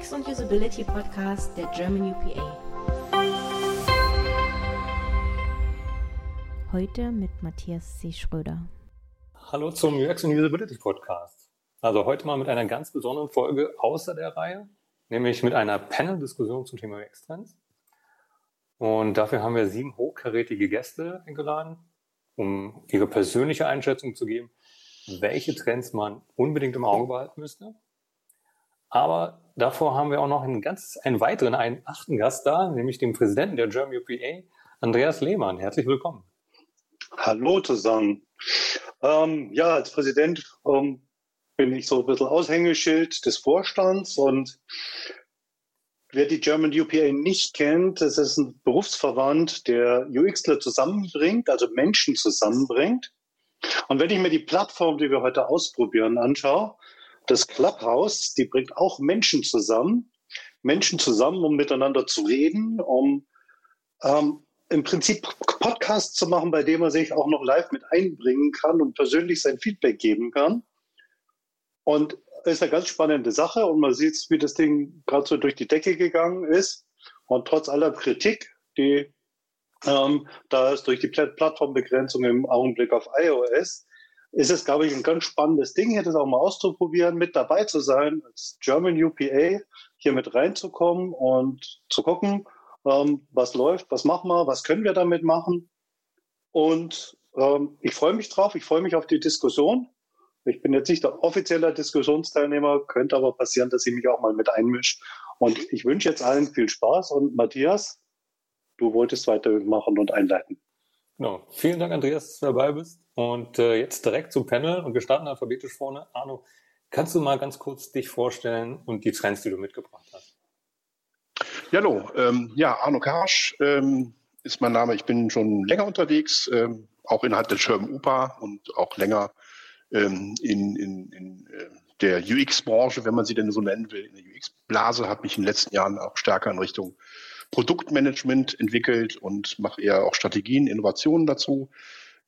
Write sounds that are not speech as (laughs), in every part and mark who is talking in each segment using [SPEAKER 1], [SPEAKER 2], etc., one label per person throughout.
[SPEAKER 1] UX und Usability Podcast der German UPA. Heute mit Matthias C. Schröder.
[SPEAKER 2] Hallo zum UX und Usability Podcast. Also heute mal mit einer ganz besonderen Folge außer der Reihe, nämlich mit einer Panel-Diskussion zum Thema UX-Trends. Und dafür haben wir sieben hochkarätige Gäste eingeladen, um ihre persönliche Einschätzung zu geben, welche Trends man unbedingt im Auge behalten müsste. Aber davor haben wir auch noch einen ganz, einen weiteren, einen achten Gast da, nämlich den Präsidenten der German UPA, Andreas Lehmann. Herzlich willkommen.
[SPEAKER 3] Hallo zusammen. Ähm, ja, als Präsident ähm, bin ich so ein bisschen Aushängeschild des Vorstands und wer die German UPA nicht kennt, das ist ein Berufsverband, der UXler zusammenbringt, also Menschen zusammenbringt. Und wenn ich mir die Plattform, die wir heute ausprobieren, anschaue, das Clubhouse, die bringt auch Menschen zusammen. Menschen zusammen, um miteinander zu reden, um ähm, im Prinzip Podcasts zu machen, bei dem man sich auch noch live mit einbringen kann und persönlich sein Feedback geben kann. Und ist eine ganz spannende Sache und man sieht, wie das Ding gerade so durch die Decke gegangen ist. Und trotz aller Kritik, die ähm, da ist durch die Plattformbegrenzung im Augenblick auf iOS, ist es, glaube ich, ein ganz spannendes Ding, hier das auch mal auszuprobieren, mit dabei zu sein, als German UPA hier mit reinzukommen und zu gucken, ähm, was läuft, was machen wir, was können wir damit machen. Und ähm, ich freue mich drauf, ich freue mich auf die Diskussion. Ich bin jetzt nicht der offizielle Diskussionsteilnehmer, könnte aber passieren, dass ich mich auch mal mit einmische. Und ich wünsche jetzt allen viel Spaß und Matthias, du wolltest weitermachen und einleiten.
[SPEAKER 2] Genau. Vielen Dank, Andreas, dass du dabei bist. Und äh, jetzt direkt zum Panel und wir starten alphabetisch vorne. Arno, kannst du mal ganz kurz dich vorstellen und die Trends, die du mitgebracht hast?
[SPEAKER 4] Ja, hallo. Ähm, ja, Arno Karsch ähm, ist mein Name. Ich bin schon länger unterwegs, ähm, auch innerhalb der German UPA und auch länger ähm, in, in, in äh, der UX-Branche, wenn man sie denn so nennen will. In der UX-Blase habe mich in den letzten Jahren auch stärker in Richtung Produktmanagement entwickelt und mache eher auch Strategien, Innovationen dazu.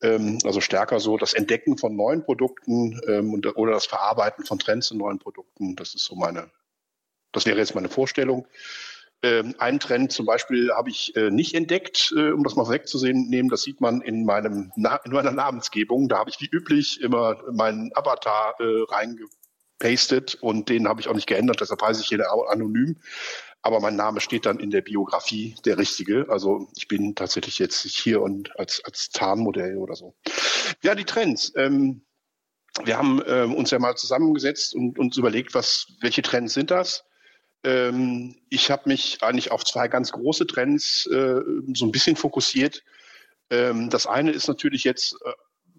[SPEAKER 4] Ähm, also stärker so das Entdecken von neuen Produkten ähm, und, oder das Verarbeiten von Trends in neuen Produkten. Das ist so meine, das wäre jetzt meine Vorstellung. Ähm, einen Trend zum Beispiel habe ich äh, nicht entdeckt, äh, um das mal wegzusehen nehmen. Das sieht man in meinem Na in meiner Namensgebung. Da habe ich wie üblich immer meinen Avatar äh, reingepastet und den habe ich auch nicht geändert. Deshalb heiße ich hier anonym aber mein Name steht dann in der Biografie der richtige. Also ich bin tatsächlich jetzt hier und als, als Tarnmodell oder so. Ja, die Trends. Ähm, wir haben ähm, uns ja mal zusammengesetzt und uns überlegt, was, welche Trends sind das? Ähm, ich habe mich eigentlich auf zwei ganz große Trends äh, so ein bisschen fokussiert. Ähm, das eine ist natürlich jetzt, äh,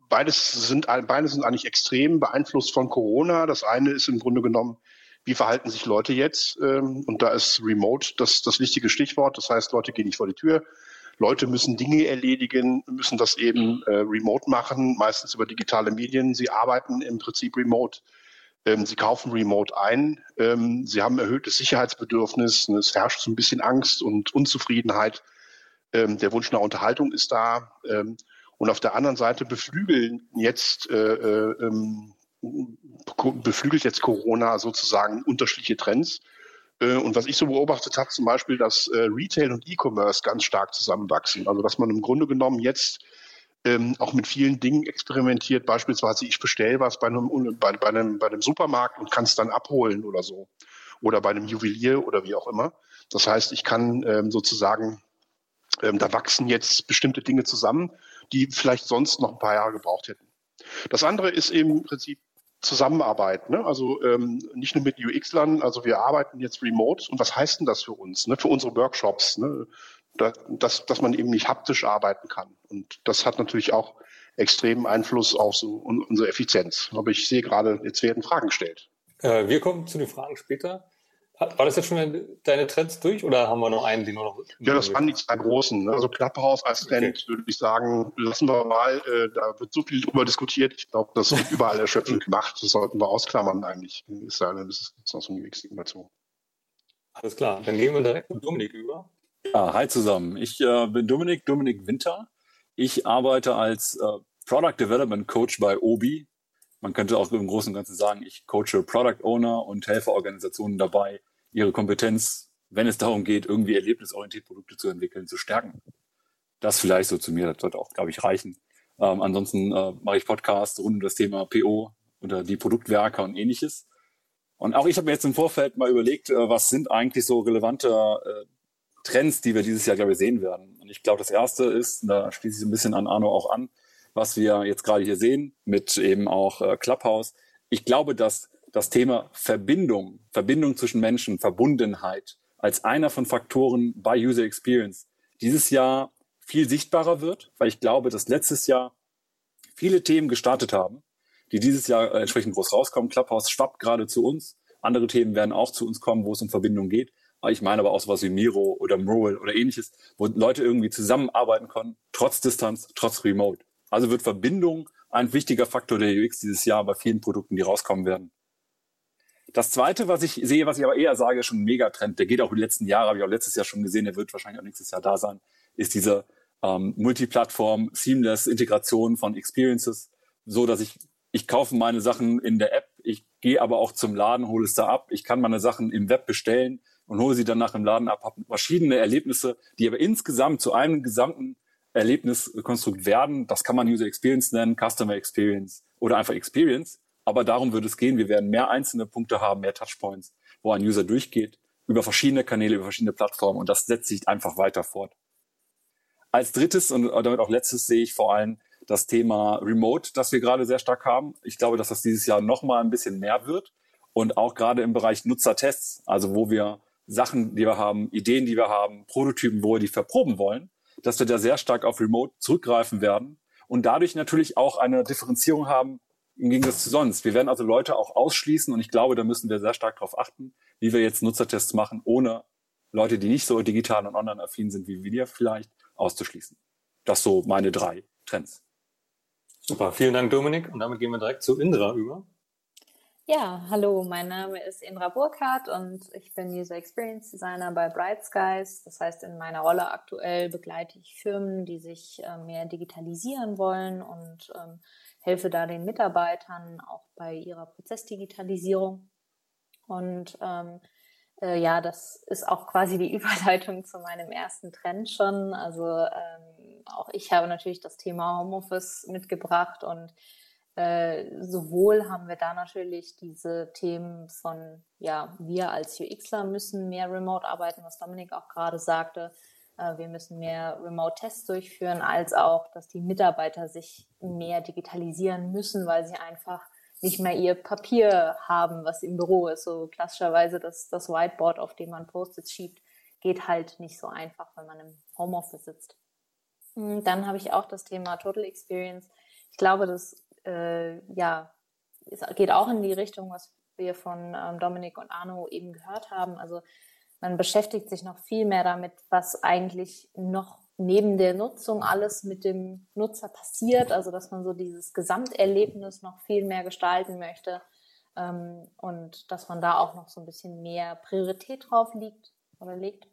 [SPEAKER 4] beides sind, beides sind eigentlich extrem beeinflusst von Corona. Das eine ist im Grunde genommen wie verhalten sich Leute jetzt? Ähm, und da ist Remote das, das wichtige Stichwort. Das heißt, Leute gehen nicht vor die Tür. Leute müssen Dinge erledigen, müssen das eben äh, remote machen, meistens über digitale Medien. Sie arbeiten im Prinzip remote. Ähm, sie kaufen remote ein. Ähm, sie haben erhöhtes Sicherheitsbedürfnis. Es herrscht so ein bisschen Angst und Unzufriedenheit. Ähm, der Wunsch nach Unterhaltung ist da. Ähm, und auf der anderen Seite beflügeln jetzt äh, äh, ähm, beflügelt jetzt Corona sozusagen unterschiedliche Trends. Äh, und was ich so beobachtet habe, zum Beispiel, dass äh, Retail und E-Commerce ganz stark zusammenwachsen. Also dass man im Grunde genommen jetzt ähm, auch mit vielen Dingen experimentiert. Beispielsweise ich bestelle was bei einem, bei, bei, einem, bei einem Supermarkt und kann es dann abholen oder so. Oder bei einem Juwelier oder wie auch immer. Das heißt, ich kann ähm, sozusagen, ähm, da wachsen jetzt bestimmte Dinge zusammen, die vielleicht sonst noch ein paar Jahre gebraucht hätten. Das andere ist eben im Prinzip Zusammenarbeit. Ne? Also ähm, nicht nur mit UX-Lern, also wir arbeiten jetzt remote. Und was heißt denn das für uns, ne? für unsere Workshops? Ne? Da, dass, dass man eben nicht haptisch arbeiten kann. Und das hat natürlich auch extremen Einfluss auf so unsere Effizienz. Aber ich sehe gerade, jetzt werden Fragen gestellt.
[SPEAKER 2] Äh, wir kommen zu den Fragen später. War das jetzt schon deine Trends durch oder haben wir noch einen, den wir noch?
[SPEAKER 4] Ja, das waren die zwei großen. Ne? Also Clubhouse als Trend okay. würde ich sagen, lassen wir mal. Äh, da wird so viel drüber diskutiert. Ich glaube, das wird überall erschöpfend gemacht. Das sollten wir ausklammern eigentlich. Ist ja, das ist noch so eine UX dazu.
[SPEAKER 2] Alles klar, dann gehen wir direkt mit Dominik über.
[SPEAKER 5] Ja, hi zusammen. Ich äh, bin Dominik, Dominik Winter. Ich arbeite als äh, Product Development Coach bei Obi. Man könnte auch im Großen und Ganzen sagen, ich coache Product Owner und helfe Organisationen dabei, ihre Kompetenz, wenn es darum geht, irgendwie erlebnisorientierte Produkte zu entwickeln, zu stärken. Das vielleicht so zu mir, das sollte auch, glaube ich, reichen. Ähm, ansonsten äh, mache ich Podcasts rund um das Thema PO oder die Produktwerke und ähnliches. Und auch ich habe mir jetzt im Vorfeld mal überlegt, äh, was sind eigentlich so relevante äh, Trends, die wir dieses Jahr, glaube ich, sehen werden. Und ich glaube, das erste ist, da schließe ich ein bisschen an Arno auch an, was wir jetzt gerade hier sehen, mit eben auch äh, Clubhouse. Ich glaube, dass das Thema Verbindung, Verbindung zwischen Menschen, Verbundenheit als einer von Faktoren bei User Experience dieses Jahr viel sichtbarer wird, weil ich glaube, dass letztes Jahr viele Themen gestartet haben, die dieses Jahr äh, entsprechend groß rauskommen. Clubhouse schwappt gerade zu uns. Andere Themen werden auch zu uns kommen, wo es um Verbindung geht. Ich meine aber auch sowas wie Miro oder Mural oder ähnliches, wo Leute irgendwie zusammenarbeiten können, trotz Distanz, trotz Remote. Also wird Verbindung ein wichtiger Faktor der UX dieses Jahr bei vielen Produkten, die rauskommen werden. Das zweite, was ich sehe, was ich aber eher sage, ist schon ein Megatrend. Der geht auch die letzten Jahre, habe ich auch letztes Jahr schon gesehen, der wird wahrscheinlich auch nächstes Jahr da sein, ist diese ähm, Multiplattform, Seamless Integration von Experiences, so dass ich, ich kaufe meine Sachen in der App, ich gehe aber auch zum Laden, hole es da ab, ich kann meine Sachen im Web bestellen und hole sie dann nach im Laden ab, habe verschiedene Erlebnisse, die aber insgesamt zu einem gesamten Erlebniskonstrukt werden. Das kann man User Experience nennen, Customer Experience oder einfach Experience. Aber darum würde es gehen. Wir werden mehr einzelne Punkte haben, mehr Touchpoints, wo ein User durchgeht, über verschiedene Kanäle, über verschiedene Plattformen und das setzt sich einfach weiter fort. Als drittes und damit auch letztes sehe ich vor allem das Thema Remote, das wir gerade sehr stark haben. Ich glaube, dass das dieses Jahr noch mal ein bisschen mehr wird und auch gerade im Bereich Nutzertests, also wo wir Sachen, die wir haben, Ideen, die wir haben, Prototypen, wo wir die verproben wollen, dass wir da sehr stark auf Remote zurückgreifen werden und dadurch natürlich auch eine Differenzierung haben im Gegensatz zu sonst. Wir werden also Leute auch ausschließen und ich glaube, da müssen wir sehr stark darauf achten, wie wir jetzt Nutzertests machen, ohne Leute, die nicht so digital und online affin sind wie wir vielleicht, auszuschließen. Das so meine drei Trends.
[SPEAKER 2] Super, vielen Dank, Dominik. Und damit gehen wir direkt zu Indra über.
[SPEAKER 6] Ja, hallo, mein Name ist Indra Burkhardt und ich bin User Experience Designer bei Bright Skies. Das heißt, in meiner Rolle aktuell begleite ich Firmen, die sich äh, mehr digitalisieren wollen und ähm, helfe da den Mitarbeitern auch bei ihrer Prozessdigitalisierung. Und ähm, äh, ja, das ist auch quasi die (laughs) Überleitung zu meinem ersten Trend schon. Also ähm, auch ich habe natürlich das Thema Homeoffice mitgebracht und äh, sowohl haben wir da natürlich diese Themen von, ja, wir als UXler müssen mehr remote arbeiten, was Dominik auch gerade sagte. Äh, wir müssen mehr Remote-Tests durchführen, als auch, dass die Mitarbeiter sich mehr digitalisieren müssen, weil sie einfach nicht mehr ihr Papier haben, was im Büro ist. So klassischerweise das, das Whiteboard, auf dem man Post-its schiebt, geht halt nicht so einfach, wenn man im Homeoffice sitzt. Hm, dann habe ich auch das Thema Total Experience. Ich glaube, das äh, ja, es geht auch in die Richtung, was wir von ähm, Dominik und Arno eben gehört haben. Also man beschäftigt sich noch viel mehr damit, was eigentlich noch neben der Nutzung alles mit dem Nutzer passiert. Also dass man so dieses Gesamterlebnis noch viel mehr gestalten möchte ähm, und dass man da auch noch so ein bisschen mehr Priorität drauf liegt oder legt.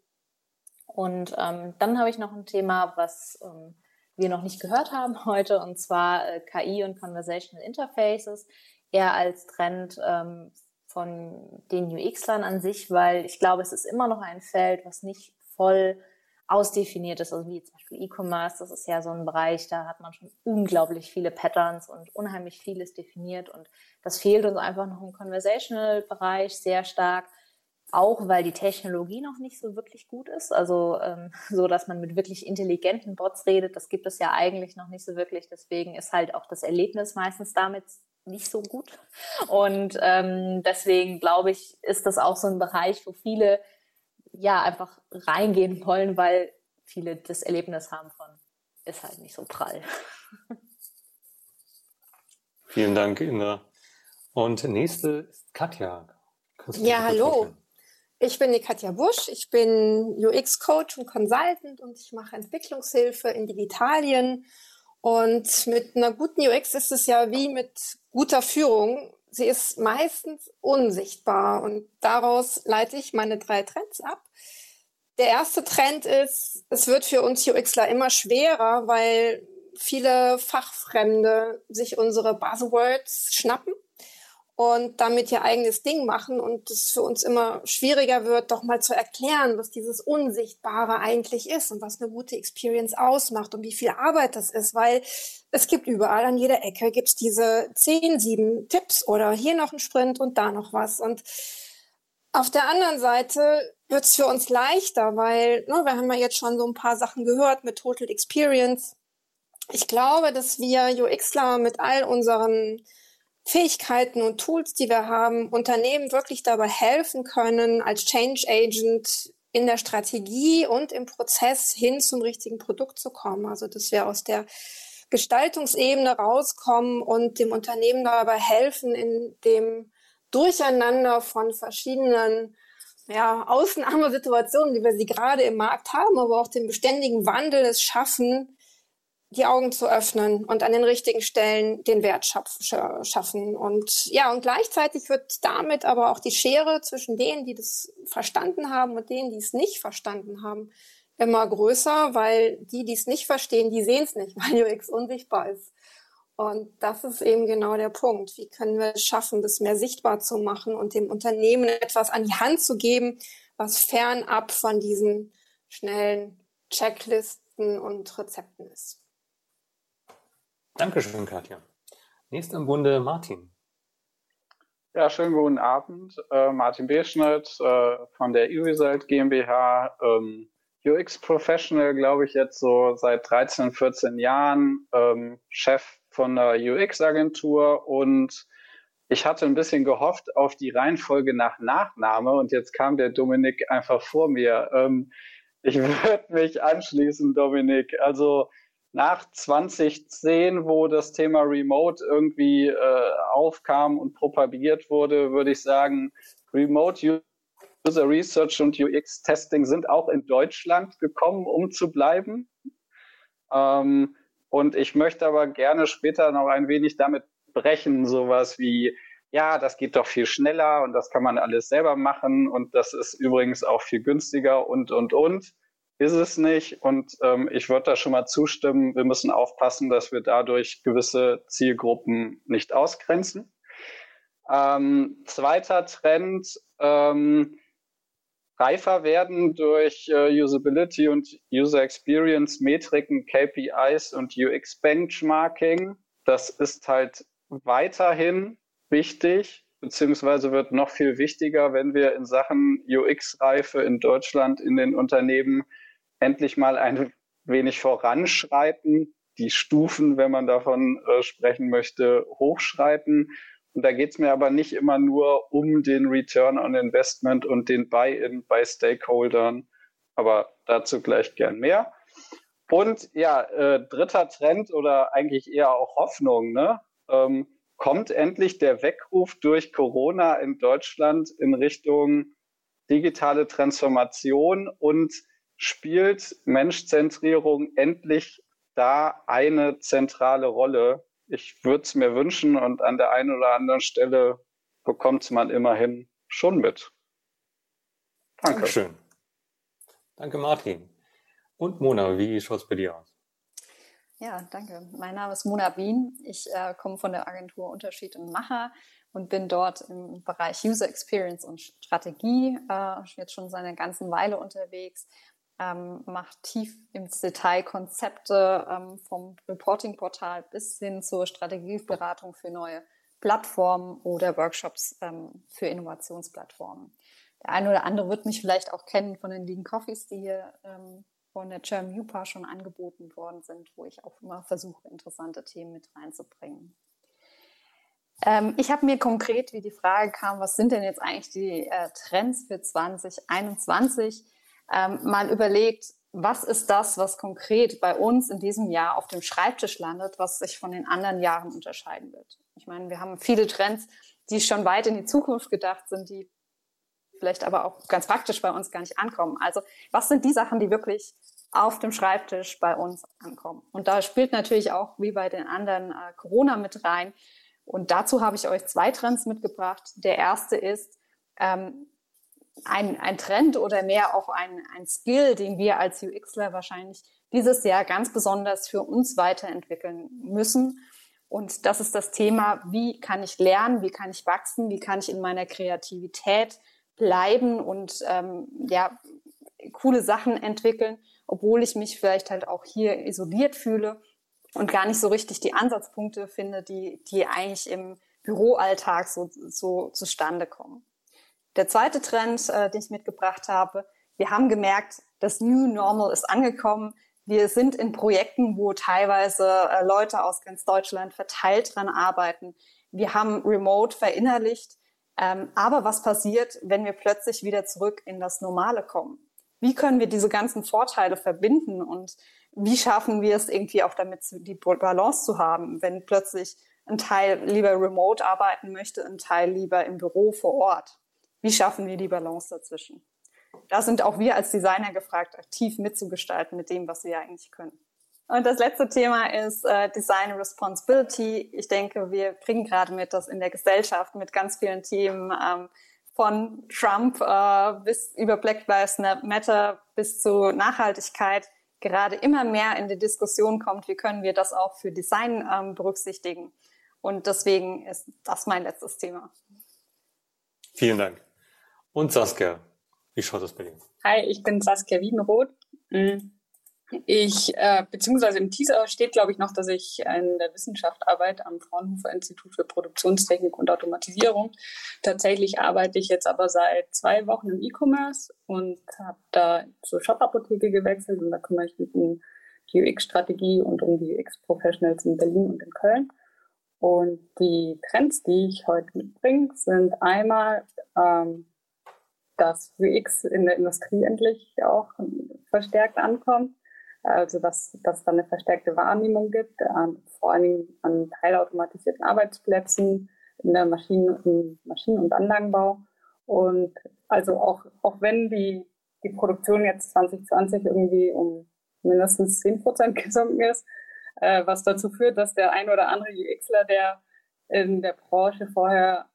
[SPEAKER 6] Und ähm, dann habe ich noch ein Thema, was ähm, wir noch nicht gehört haben (laughs) heute, und zwar äh, KI und Conversational Interfaces, eher als Trend ähm, von den UX-Lern an sich, weil ich glaube, es ist immer noch ein Feld, was nicht voll ausdefiniert ist, also wie zum Beispiel E-Commerce, das ist ja so ein Bereich, da hat man schon unglaublich viele Patterns und unheimlich vieles definiert und das fehlt uns einfach noch im Conversational-Bereich sehr stark auch weil die Technologie noch nicht so wirklich gut ist. Also ähm, (laughs) so, dass man mit wirklich intelligenten Bots redet, das gibt es ja eigentlich noch nicht so wirklich. Deswegen ist halt auch das Erlebnis meistens damit nicht so gut. Und ähm, deswegen glaube ich, ist das auch so ein Bereich, wo viele ja einfach reingehen wollen, weil viele das Erlebnis haben von ist halt nicht so prall. (laughs)
[SPEAKER 2] Vielen Dank, Inna. Und nächste ist Katja.
[SPEAKER 7] Ja, hallo. Vorstellen? Ich bin die Katja Busch, ich bin UX-Coach und Consultant und ich mache Entwicklungshilfe in Digitalien. Und mit einer guten UX ist es ja wie mit guter Führung. Sie ist meistens unsichtbar und daraus leite ich meine drei Trends ab. Der erste Trend ist, es wird für uns UXler immer schwerer, weil viele Fachfremde sich unsere Buzzwords schnappen und damit ihr eigenes Ding machen und es für uns immer schwieriger wird, doch mal zu erklären, was dieses Unsichtbare eigentlich ist und was eine gute Experience ausmacht und wie viel Arbeit das ist, weil es gibt überall an jeder Ecke gibt's diese zehn, sieben Tipps oder hier noch ein Sprint und da noch was und auf der anderen Seite wird's für uns leichter, weil ne, wir haben ja jetzt schon so ein paar Sachen gehört mit Total Experience. Ich glaube, dass wir UXler mit all unseren Fähigkeiten und Tools, die wir haben, Unternehmen wirklich dabei helfen können, als Change Agent in der Strategie und im Prozess hin zum richtigen Produkt zu kommen. Also, dass wir aus der Gestaltungsebene rauskommen und dem Unternehmen dabei helfen, in dem Durcheinander von verschiedenen ja, Ausnahmesituationen, wie wir sie gerade im Markt haben, aber auch dem beständigen Wandel es schaffen, die Augen zu öffnen und an den richtigen Stellen den Wert schaffen. Und ja, und gleichzeitig wird damit aber auch die Schere zwischen denen, die das verstanden haben und denen, die es nicht verstanden haben, immer größer, weil die, die es nicht verstehen, die sehen es nicht, (laughs) weil UX unsichtbar ist. Und das ist eben genau der Punkt. Wie können wir es schaffen, das mehr sichtbar zu machen und dem Unternehmen etwas an die Hand zu geben, was fernab von diesen schnellen Checklisten und Rezepten ist.
[SPEAKER 2] Dankeschön, Katja. Nächster im Bunde Martin.
[SPEAKER 8] Ja, schönen guten Abend. Äh, Martin Beschnitt äh, von der eResult GmbH. Ähm, UX Professional, glaube ich, jetzt so seit 13, 14 Jahren. Ähm, Chef von der UX-Agentur und ich hatte ein bisschen gehofft auf die Reihenfolge nach Nachname und jetzt kam der Dominik einfach vor mir. Ähm, ich (laughs) würde mich anschließen, Dominik. Also nach 2010, wo das Thema Remote irgendwie äh, aufkam und propagiert wurde, würde ich sagen, Remote User Research und UX Testing sind auch in Deutschland gekommen, um zu bleiben. Ähm, und ich möchte aber gerne später noch ein wenig damit brechen, sowas wie, ja, das geht doch viel schneller und das kann man alles selber machen und das ist übrigens auch viel günstiger und, und, und ist es nicht. Und ähm, ich würde da schon mal zustimmen, wir müssen aufpassen, dass wir dadurch gewisse Zielgruppen nicht ausgrenzen. Ähm, zweiter Trend, ähm, reifer werden durch äh, Usability und User Experience Metriken, KPIs und UX Benchmarking. Das ist halt weiterhin wichtig, beziehungsweise wird noch viel wichtiger, wenn wir in Sachen UX-Reife in Deutschland in den Unternehmen endlich mal ein wenig voranschreiten, die Stufen, wenn man davon äh, sprechen möchte, hochschreiten. Und da geht es mir aber nicht immer nur um den Return on Investment und den Buy-in bei Stakeholdern, aber dazu gleich gern mehr. Und ja, äh, dritter Trend oder eigentlich eher auch Hoffnung, ne? Ähm, kommt endlich der Weckruf durch Corona in Deutschland in Richtung digitale Transformation und spielt Menschzentrierung endlich da eine zentrale Rolle. Ich würde es mir wünschen und an der einen oder anderen Stelle bekommt man immerhin schon mit.
[SPEAKER 2] Danke. Dankeschön. Danke, Martin. Und Mona, wie schaut es bei dir aus?
[SPEAKER 9] Ja, danke. Mein Name ist Mona Wien. Ich äh, komme von der Agentur Unterschied und Macher und bin dort im Bereich User Experience und Strategie äh, jetzt schon seit einer ganzen Weile unterwegs ähm, macht tief ins Detail Konzepte ähm, vom Reporting-Portal bis hin zur Strategieberatung für neue Plattformen oder Workshops ähm, für Innovationsplattformen. Der eine oder andere wird mich vielleicht auch kennen von den Lean Coffees, die hier ähm, von der German UPA schon angeboten worden sind, wo ich auch immer versuche, interessante Themen mit reinzubringen. Ähm, ich habe mir konkret, wie die Frage kam, was sind denn jetzt eigentlich die äh, Trends für 2021, ähm, mal überlegt, was ist das, was konkret bei uns in diesem Jahr auf dem Schreibtisch landet, was sich von den anderen Jahren unterscheiden wird. Ich meine, wir haben viele Trends, die schon weit in die Zukunft gedacht sind, die vielleicht aber auch ganz praktisch bei uns gar nicht ankommen. Also was sind die Sachen, die wirklich auf dem Schreibtisch bei uns ankommen? Und da spielt natürlich auch wie bei den anderen äh, Corona mit rein. Und dazu habe ich euch zwei Trends mitgebracht. Der erste ist, ähm, ein, ein Trend oder mehr auch ein, ein Skill, den wir als UXler wahrscheinlich dieses Jahr ganz besonders für uns weiterentwickeln müssen. Und das ist das Thema, wie kann ich lernen, wie kann ich wachsen, wie kann ich in meiner Kreativität bleiben und ähm, ja, coole Sachen entwickeln, obwohl ich mich vielleicht halt auch hier isoliert fühle und gar nicht so richtig die Ansatzpunkte finde, die, die eigentlich im Büroalltag so, so zustande kommen. Der zweite Trend, äh, den ich mitgebracht habe, wir haben gemerkt, das New Normal ist angekommen. Wir sind in Projekten, wo teilweise äh, Leute aus ganz Deutschland verteilt dran arbeiten. Wir haben Remote verinnerlicht. Ähm, aber was passiert, wenn wir plötzlich wieder zurück in das Normale kommen? Wie können wir diese ganzen Vorteile verbinden und wie schaffen wir es irgendwie auch damit, die Balance zu haben, wenn plötzlich ein Teil lieber remote arbeiten möchte, ein Teil lieber im Büro vor Ort? Wie schaffen wir die Balance dazwischen? Da sind auch wir als Designer gefragt, aktiv mitzugestalten mit dem, was wir eigentlich können. Und das letzte Thema ist äh, Design Responsibility. Ich denke, wir kriegen gerade mit, dass in der Gesellschaft mit ganz vielen Themen ähm, von Trump äh, bis über Black Lives Matter bis zu Nachhaltigkeit gerade immer mehr in die Diskussion kommt, wie können wir das auch für Design ähm, berücksichtigen. Und deswegen ist das mein letztes Thema.
[SPEAKER 2] Vielen Dank. Und Saskia, wie schaut das bei dir?
[SPEAKER 10] Hi, ich bin Saskia Wiedenroth. Mhm. Ich, äh, beziehungsweise im Teaser steht, glaube ich, noch, dass ich in der Wissenschaft arbeite am Fraunhofer Institut für Produktionstechnik und Automatisierung. Tatsächlich arbeite ich jetzt aber seit zwei Wochen im E-Commerce und habe da zur Shop-Apotheke gewechselt und da kümmere ich mich um die UX-Strategie und um die UX-Professionals in Berlin und in Köln. Und die Trends, die ich heute mitbringe, sind einmal ähm, dass UX in der Industrie endlich auch verstärkt ankommt. Also dass, dass da eine verstärkte Wahrnehmung gibt, ähm, vor allen Dingen an teilautomatisierten Arbeitsplätzen in der Maschinen-, Maschinen- und Anlagenbau. Und also auch, auch wenn die, die Produktion jetzt 2020 irgendwie um mindestens 10 Prozent (laughs) gesunken ist, äh, was dazu führt, dass der ein oder andere UXler, der in der Branche vorher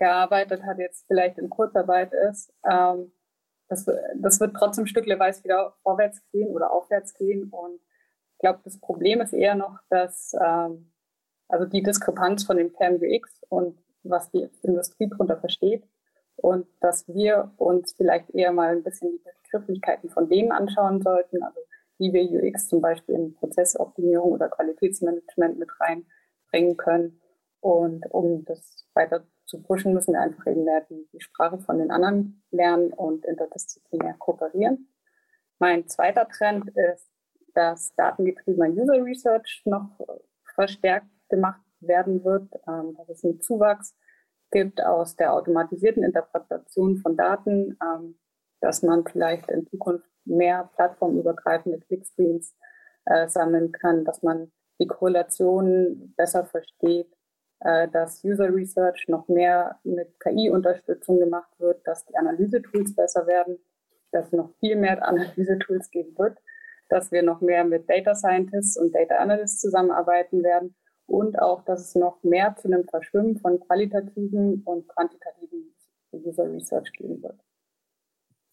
[SPEAKER 10] gearbeitet hat, jetzt vielleicht in Kurzarbeit ist, ähm, das, das wird trotzdem stückweise wieder vorwärts gehen oder aufwärts gehen. Und ich glaube, das Problem ist eher noch, dass ähm, also die Diskrepanz von dem Kern UX und was die Industrie darunter versteht und dass wir uns vielleicht eher mal ein bisschen die Begrifflichkeiten von denen anschauen sollten, also wie wir UX zum Beispiel in Prozessoptimierung oder Qualitätsmanagement mit reinbringen können. Und um das weiter zu pushen, müssen wir einfach eben mehr die, die Sprache von den anderen lernen und interdisziplinär kooperieren. Mein zweiter Trend ist, dass datengetriebener User Research noch verstärkt gemacht werden wird, ähm, dass es einen Zuwachs gibt aus der automatisierten Interpretation von Daten, ähm, dass man vielleicht in Zukunft mehr plattformübergreifende Clickstreams äh, sammeln kann, dass man die Korrelationen besser versteht, dass User Research noch mehr mit KI-Unterstützung gemacht wird, dass die Analyse-Tools besser werden, dass es noch viel mehr (laughs) Analyse-Tools geben wird, dass wir noch mehr mit Data Scientists und Data Analysts zusammenarbeiten werden und auch, dass es noch mehr zu einem Verschwimmen von qualitativen und quantitativen User Research geben wird.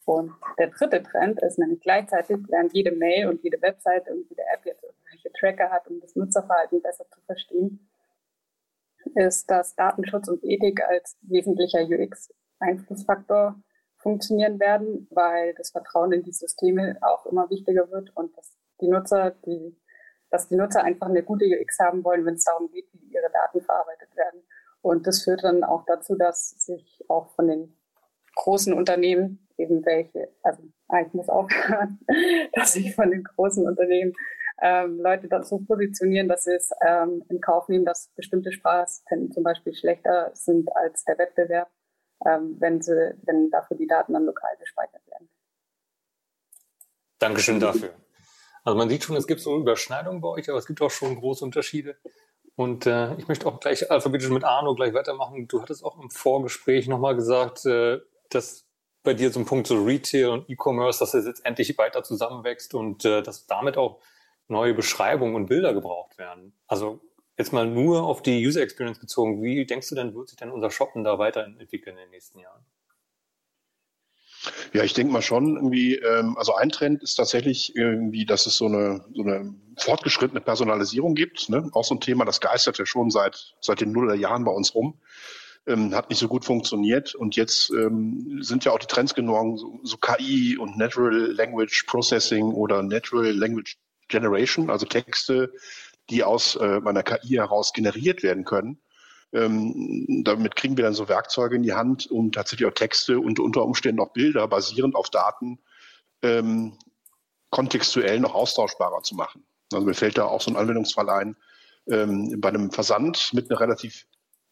[SPEAKER 10] Und der dritte Trend ist nämlich gleichzeitig, während jede Mail und jede Website und jede App jetzt irgendwelche Tracker hat, um das Nutzerverhalten besser zu verstehen, ist, dass Datenschutz und Ethik als wesentlicher UX-Einflussfaktor funktionieren werden, weil das Vertrauen in die Systeme auch immer wichtiger wird und dass die Nutzer, die, dass die Nutzer einfach eine gute UX haben wollen, wenn es darum geht, wie ihre Daten verarbeitet werden. Und das führt dann auch dazu, dass sich auch von den großen Unternehmen eben welche, also ah, ich muss aufhören, (laughs) dass sich von den großen Unternehmen ähm, Leute dazu positionieren, dass sie es ähm, in Kauf nehmen, dass bestimmte Sprachassistenten zum Beispiel schlechter sind als der Wettbewerb, ähm, wenn sie, wenn dafür die Daten dann lokal gespeichert werden.
[SPEAKER 2] Dankeschön dafür. Also man sieht schon, es gibt so Überschneidungen bei euch, aber es gibt auch schon große Unterschiede. Und äh, ich möchte auch gleich alphabetisch mit Arno gleich weitermachen. Du hattest auch im Vorgespräch nochmal gesagt, äh, dass bei dir so ein Punkt so Retail und E-Commerce, dass es jetzt endlich weiter zusammenwächst und äh, dass damit auch neue Beschreibungen und Bilder gebraucht werden. Also jetzt mal nur auf die User Experience bezogen, wie denkst du denn, wird sich denn unser Shoppen da weiterentwickeln in den nächsten Jahren?
[SPEAKER 4] Ja, ich denke mal schon irgendwie, ähm, also ein Trend ist tatsächlich irgendwie, dass es so eine, so eine fortgeschrittene Personalisierung gibt. Ne? Auch so ein Thema, das geistert ja schon seit, seit den Nullerjahren bei uns rum. Ähm, hat nicht so gut funktioniert. Und jetzt ähm, sind ja auch die Trends genommen, so, so KI und Natural Language Processing oder Natural Language Generation, also Texte, die aus äh, meiner KI heraus generiert werden können. Ähm, damit kriegen wir dann so Werkzeuge in die Hand, um tatsächlich auch Texte und unter Umständen auch Bilder basierend auf Daten ähm, kontextuell noch austauschbarer zu machen. Also mir fällt da auch so ein Anwendungsfall ein, ähm, bei einem Versand mit einer relativ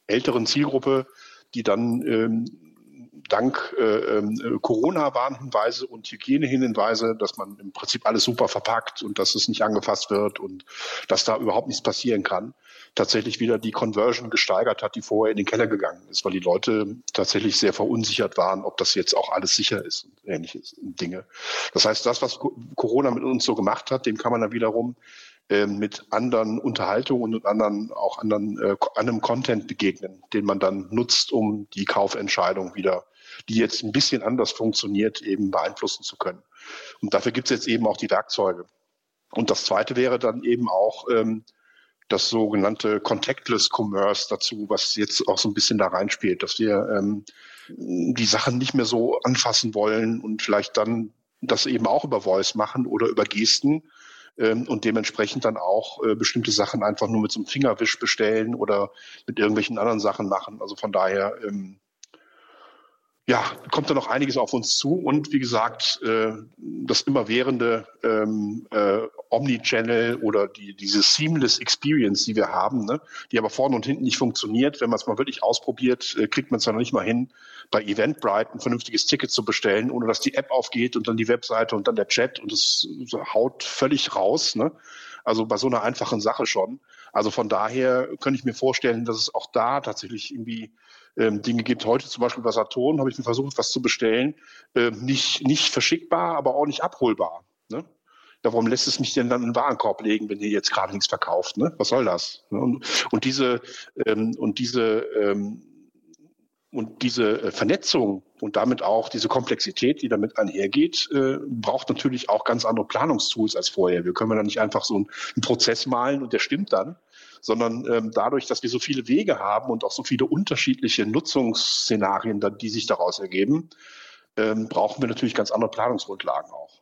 [SPEAKER 4] älteren Zielgruppe, die dann ähm, dank äh, äh, Corona-Warnhinweise und Hygienehinweise, dass man im Prinzip alles super verpackt und dass es nicht angefasst wird und dass da überhaupt nichts passieren kann, tatsächlich wieder die Conversion gesteigert hat, die vorher in den Keller gegangen ist, weil die Leute tatsächlich sehr verunsichert waren, ob das jetzt auch alles sicher ist und ähnliches Dinge. Das heißt, das, was Corona mit uns so gemacht hat, dem kann man dann wiederum äh, mit anderen Unterhaltungen und anderen, auch anderen, äh, anderem Content begegnen, den man dann nutzt, um die Kaufentscheidung wieder die jetzt ein bisschen anders funktioniert, eben beeinflussen zu können. Und dafür gibt es jetzt eben auch die Werkzeuge. Und das Zweite wäre dann eben auch ähm, das sogenannte Contactless Commerce dazu, was jetzt auch so ein bisschen da reinspielt, dass wir ähm, die Sachen nicht mehr so anfassen wollen und vielleicht dann das eben auch über Voice machen oder über Gesten ähm, und dementsprechend dann auch äh, bestimmte Sachen einfach nur mit so einem Fingerwisch bestellen oder mit irgendwelchen anderen Sachen machen. Also von daher ähm, ja, kommt da noch einiges auf uns zu und wie gesagt, äh, das immerwährende ähm, äh, Omnichannel oder die, diese Seamless Experience, die wir haben, ne, die aber vorne und hinten nicht funktioniert. Wenn man es mal wirklich ausprobiert, äh, kriegt man es ja noch nicht mal hin, bei Eventbrite ein vernünftiges Ticket zu bestellen, ohne dass die App aufgeht und dann die Webseite und dann der Chat und es haut völlig raus. Ne? Also bei so einer einfachen Sache schon. Also von daher könnte ich mir vorstellen, dass es auch da tatsächlich irgendwie ähm, Dinge gibt. Heute zum Beispiel bei Saturn habe ich mir versucht, was zu bestellen. Ähm, nicht, nicht verschickbar, aber auch nicht abholbar. Ne? Ja, warum lässt es mich denn dann in den Warenkorb legen, wenn ihr jetzt gerade nichts verkauft? Ne? Was soll das? Ne? Und, und diese, ähm, und diese, ähm, und diese äh, Vernetzung und damit auch diese Komplexität, die damit einhergeht, äh, braucht natürlich auch ganz andere Planungstools als vorher. Wir können ja nicht einfach so einen, einen Prozess malen und der stimmt dann, sondern ähm, dadurch, dass wir so viele Wege haben und auch so viele unterschiedliche Nutzungsszenarien, die sich daraus ergeben, ähm, brauchen wir natürlich ganz andere Planungsgrundlagen auch.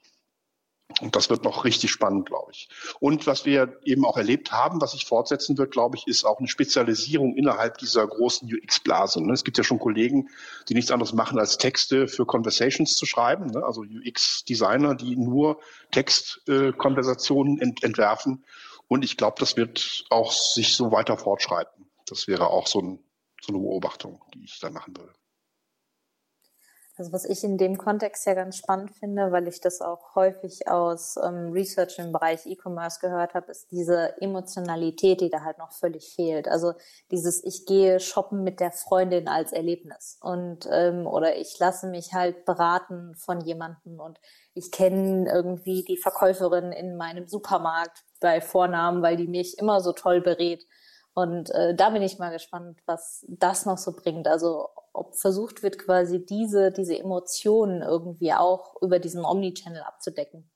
[SPEAKER 4] Und das wird noch richtig spannend, glaube ich. Und was wir eben auch erlebt haben, was sich fortsetzen wird, glaube ich, ist auch eine Spezialisierung innerhalb dieser großen UX-Blase. Ne? Es gibt ja schon Kollegen, die nichts anderes machen, als Texte für Conversations zu schreiben. Ne? Also UX-Designer, die nur Textkonversationen entwerfen und ich glaube, das wird auch sich so weiter fortschreiten. Das wäre auch so, ein, so eine Beobachtung, die ich da machen würde.
[SPEAKER 6] Also was ich in dem Kontext ja ganz spannend finde, weil ich das auch häufig aus ähm, Research im Bereich E-Commerce gehört habe, ist diese Emotionalität, die da halt noch völlig fehlt. Also dieses ich gehe shoppen mit der Freundin als Erlebnis und ähm, oder ich lasse mich halt beraten von jemandem und ich kenne irgendwie die Verkäuferin in meinem Supermarkt bei Vornamen, weil die mich immer so toll berät. Und äh, da bin ich mal gespannt, was das noch so bringt. Also ob versucht wird, quasi diese, diese Emotionen irgendwie auch über diesen Omnichannel abzudecken.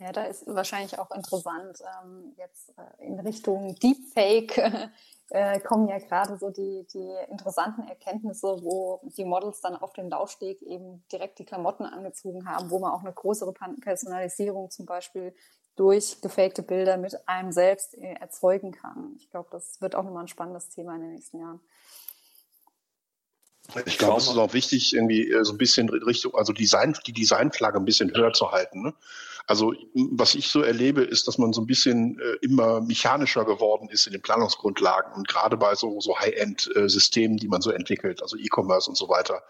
[SPEAKER 9] Ja, da ist wahrscheinlich auch interessant, ähm, jetzt äh, in Richtung Deepfake (laughs) äh, kommen ja gerade so die, die interessanten Erkenntnisse, wo die Models dann auf dem Laufsteg eben direkt die Klamotten angezogen haben, wo man auch eine größere Personalisierung zum Beispiel durch gefakte Bilder mit einem selbst äh, erzeugen kann. Ich glaube, das wird auch nochmal ein spannendes Thema in den nächsten Jahren.
[SPEAKER 4] Ich glaube, es ist auch wichtig, irgendwie äh, so ein bisschen Richtung, also Design, die Designflagge ein bisschen höher zu halten. Ne? Also was ich so erlebe, ist, dass man so ein bisschen äh, immer mechanischer geworden ist in den Planungsgrundlagen und gerade bei so, so High-End-Systemen, die man so entwickelt, also E-Commerce und so weiter.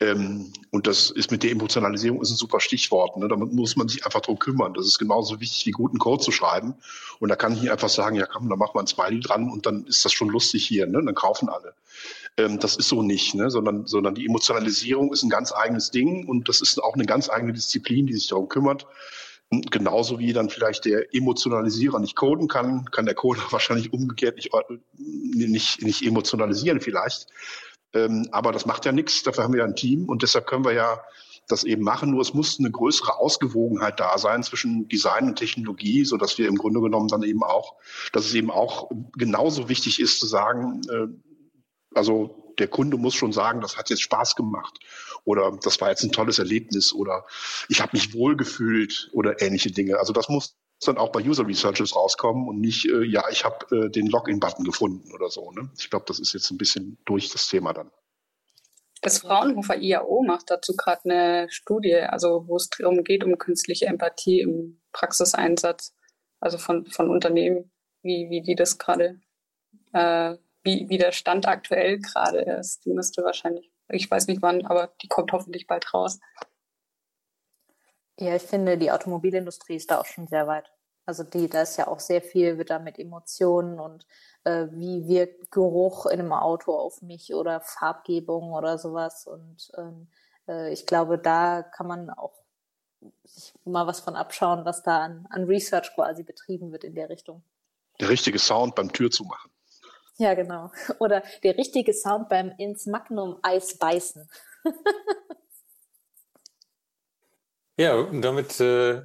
[SPEAKER 4] Ähm, und das ist mit der Emotionalisierung ist ein super Stichwort. Ne? Damit muss man sich einfach drum kümmern. Das ist genauso wichtig wie guten Code zu schreiben. Und da kann ich nicht einfach sagen, ja komm, da macht man ein Smiley dran und dann ist das schon lustig hier. Ne? Dann kaufen alle. Ähm, das ist so nicht, ne? sondern, sondern die Emotionalisierung ist ein ganz eigenes Ding und das ist auch eine ganz eigene Disziplin, die sich darum kümmert. Genauso wie dann vielleicht der Emotionalisierer nicht coden kann, kann der Coder (laughs) wahrscheinlich umgekehrt nicht, nicht, nicht emotionalisieren vielleicht. Ähm, aber das macht ja nichts, dafür haben wir ja ein Team und deshalb können wir ja das eben machen. Nur es muss eine größere Ausgewogenheit da sein zwischen Design und Technologie, so dass wir im Grunde genommen dann eben auch, dass es eben auch genauso wichtig ist zu sagen, äh, also der Kunde muss schon sagen, das hat jetzt Spaß gemacht oder das war jetzt ein tolles Erlebnis oder ich habe mich wohlgefühlt oder ähnliche Dinge. Also das muss dann auch bei User Researches rauskommen und nicht, äh, ja, ich habe äh, den Login-Button gefunden oder so. Ne? Ich glaube, das ist jetzt ein bisschen durch das Thema dann.
[SPEAKER 10] Das Fraunhofer IAO macht dazu gerade eine Studie, also wo es darum geht, um künstliche Empathie im Praxiseinsatz, also von, von Unternehmen, wie, wie die das gerade, äh, wie, wie der Stand aktuell gerade ist. Die müsste wahrscheinlich, ich weiß nicht wann, aber die kommt hoffentlich bald raus.
[SPEAKER 6] Ja, ich finde, die Automobilindustrie ist da auch schon sehr weit. Also die, da ist ja auch sehr viel, wird da mit Emotionen und äh, wie wirkt Geruch in einem Auto auf mich oder Farbgebung oder sowas. Und ähm, äh, ich glaube, da kann man auch sich mal was von abschauen, was da an, an Research quasi betrieben wird in der Richtung.
[SPEAKER 4] Der richtige Sound beim Tür zu machen.
[SPEAKER 6] Ja, genau. (laughs) Oder der richtige Sound beim ins Magnum Eis beißen. (laughs)
[SPEAKER 2] ja, und damit äh,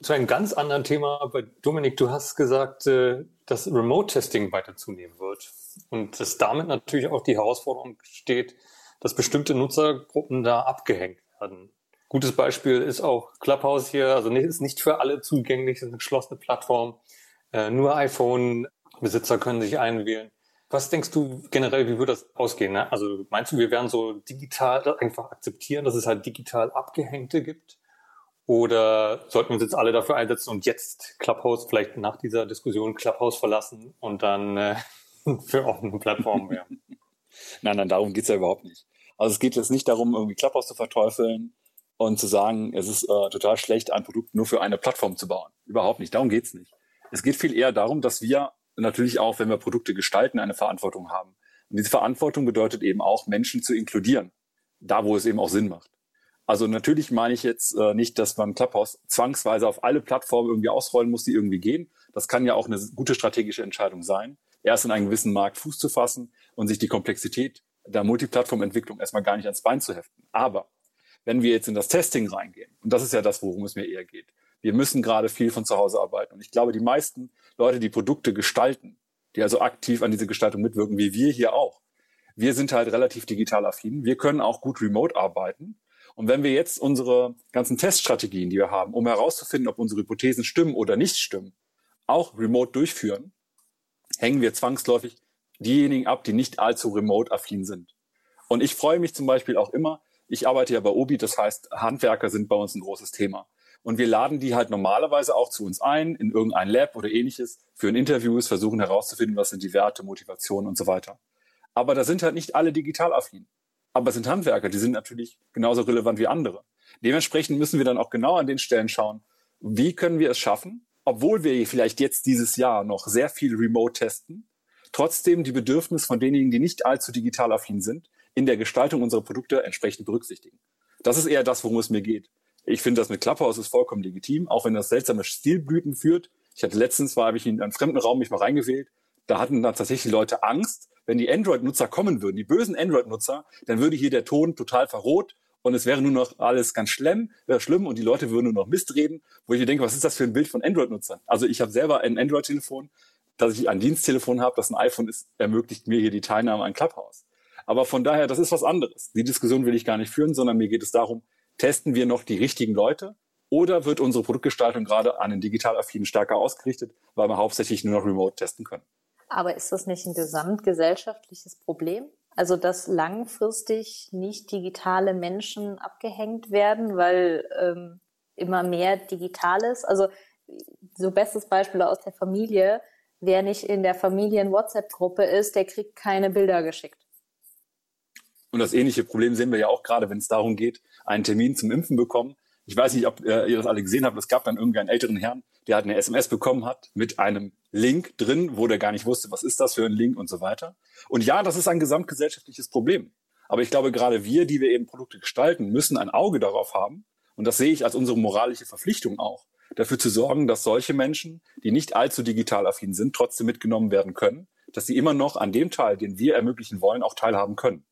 [SPEAKER 2] zu einem ganz anderen Thema. Dominik, du hast gesagt, äh, dass Remote-Testing weiter zunehmen wird. Und dass damit natürlich auch die Herausforderung steht, dass bestimmte Nutzergruppen da abgehängt werden. Gutes Beispiel ist auch Clubhouse hier, also ist nicht für alle zugänglich, ist eine geschlossene Plattform. Äh, nur iPhone-Besitzer können sich einwählen. Was denkst du generell, wie wird das ausgehen? Ne? Also meinst du, wir werden so digital einfach akzeptieren, dass es halt digital Abgehängte gibt? Oder sollten wir uns jetzt alle dafür einsetzen und jetzt Clubhouse vielleicht nach dieser Diskussion Clubhouse verlassen und dann äh, (laughs) für offene Plattformen werden? (laughs)
[SPEAKER 5] nein, nein, darum geht's ja überhaupt nicht. Also es geht jetzt nicht darum, irgendwie Clubhouse zu verteufeln und zu sagen, es ist äh, total schlecht, ein Produkt nur für eine Plattform zu bauen. Überhaupt nicht. Darum geht's nicht. Es geht viel eher darum, dass wir natürlich auch, wenn wir Produkte gestalten, eine Verantwortung haben. Und diese Verantwortung bedeutet eben auch, Menschen zu inkludieren. Da, wo es eben auch Sinn macht. Also natürlich meine ich jetzt äh, nicht, dass man Clubhouse zwangsweise auf alle Plattformen irgendwie ausrollen muss, die irgendwie gehen. Das kann ja auch eine gute strategische Entscheidung sein, erst in einem gewissen Markt Fuß zu fassen und sich die Komplexität der Multiplattformentwicklung erstmal gar nicht ans Bein zu heften. Aber wenn wir jetzt in das Testing reingehen, und das ist ja das, worum es mir eher geht, wir müssen gerade viel von zu Hause arbeiten. Und ich glaube, die meisten Leute, die Produkte gestalten, die also aktiv an diese Gestaltung mitwirken, wie wir hier auch, wir sind halt relativ digital affin. Wir können auch gut remote arbeiten. Und wenn wir jetzt unsere ganzen Teststrategien, die wir haben, um herauszufinden, ob unsere Hypothesen stimmen oder nicht stimmen, auch remote durchführen, hängen wir zwangsläufig diejenigen ab, die nicht allzu remote-affin sind. Und ich freue mich zum Beispiel auch immer, ich arbeite ja bei Obi, das heißt, Handwerker sind bei uns ein großes Thema. Und wir laden die halt normalerweise auch zu uns ein, in irgendein Lab oder ähnliches, führen Interviews, versuchen herauszufinden, was sind die Werte, Motivationen und so weiter. Aber da sind halt nicht alle digital affin aber es sind Handwerker, die sind natürlich genauso relevant wie andere. Dementsprechend müssen wir dann auch genau an den Stellen schauen, wie können wir es schaffen, obwohl wir vielleicht jetzt dieses Jahr noch sehr viel remote testen, trotzdem die Bedürfnisse von denjenigen, die nicht allzu digital affin sind, in der Gestaltung unserer Produkte entsprechend berücksichtigen. Das ist eher das, worum es mir geht. Ich finde das mit Clubhouse ist vollkommen legitim, auch wenn das seltsame Stilblüten führt. Ich hatte letztens, war, habe ich in einen fremden Raum mich mal reingewählt, da hatten dann tatsächlich Leute Angst, wenn die Android-Nutzer kommen würden, die bösen Android-Nutzer, dann würde hier der Ton total verrot und es wäre nur noch alles ganz schlimm, wäre schlimm und die Leute würden nur noch Mist reden, wo ich mir denke, was ist das für ein Bild von Android-Nutzern? Also ich habe selber ein Android-Telefon, dass ich ein Diensttelefon habe, das ein iPhone ist, ermöglicht mir hier die Teilnahme an Clubhouse. Aber von daher, das ist was anderes. Die Diskussion will ich gar nicht führen, sondern mir geht es darum, testen wir noch die richtigen Leute oder wird unsere Produktgestaltung gerade an den digital stärker ausgerichtet, weil wir hauptsächlich nur noch remote testen können?
[SPEAKER 6] Aber ist das nicht ein gesamtgesellschaftliches Problem? Also, dass langfristig nicht digitale Menschen abgehängt werden, weil ähm, immer mehr digital ist. Also, so bestes Beispiel aus der Familie. Wer nicht in der Familien-WhatsApp-Gruppe ist, der kriegt keine Bilder geschickt.
[SPEAKER 5] Und das ähnliche Problem sehen wir ja auch gerade, wenn es darum geht, einen Termin zum Impfen bekommen. Ich weiß nicht, ob äh, ihr das alle gesehen habt. Es gab dann irgendeinen älteren Herrn, der hat eine SMS bekommen hat mit einem Link drin, wo der gar nicht wusste, was ist das für ein Link und so weiter. Und ja, das ist ein gesamtgesellschaftliches Problem. Aber ich glaube, gerade wir, die wir eben Produkte gestalten, müssen ein Auge darauf haben. Und das sehe ich als unsere moralische Verpflichtung auch, dafür zu sorgen, dass solche Menschen, die nicht allzu digital affin sind, trotzdem mitgenommen werden können, dass sie immer noch an dem Teil, den wir ermöglichen wollen, auch teilhaben können.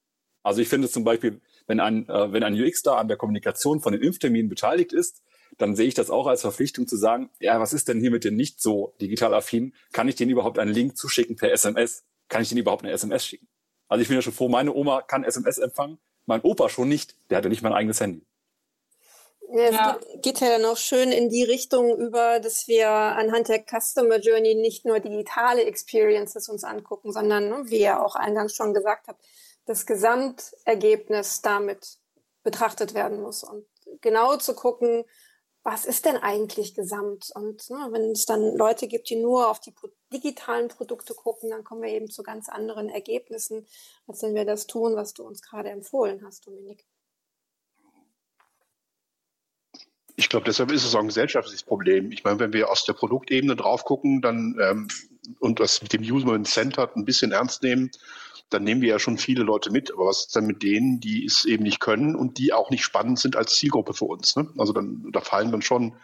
[SPEAKER 5] Also ich finde zum Beispiel, wenn ein, äh, wenn ein UX da an der Kommunikation von den Impfterminen beteiligt ist, dann sehe ich das auch als Verpflichtung zu sagen, ja, was ist denn hier mit den nicht so digital affinen? Kann ich denen überhaupt einen Link zuschicken per SMS? Kann ich denen überhaupt eine SMS schicken? Also ich bin ja schon froh, meine Oma kann SMS empfangen, mein Opa schon nicht, der hatte nicht mein eigenes Handy.
[SPEAKER 7] Ja, es ja. Geht, geht, ja dann auch schön in die Richtung über, dass wir anhand der Customer Journey nicht nur digitale Experiences uns angucken, sondern, ne, wie ihr auch eingangs schon gesagt habt, das Gesamtergebnis damit betrachtet werden muss und genau zu gucken, was ist denn eigentlich gesamt? Und ne, wenn es dann Leute gibt, die nur auf die digitalen Produkte gucken, dann kommen wir eben zu ganz anderen Ergebnissen, als wenn wir das tun, was du uns gerade empfohlen hast, Dominik.
[SPEAKER 4] Ich glaube, deshalb ist es auch ein gesellschaftliches Problem. Ich meine, wenn wir aus der Produktebene drauf gucken, dann ähm, und das mit dem User Center ein bisschen ernst nehmen, dann nehmen wir ja schon viele Leute mit. Aber was ist denn mit denen, die es eben nicht können und die auch nicht spannend sind als Zielgruppe für uns? Ne? Also dann, da fallen dann schon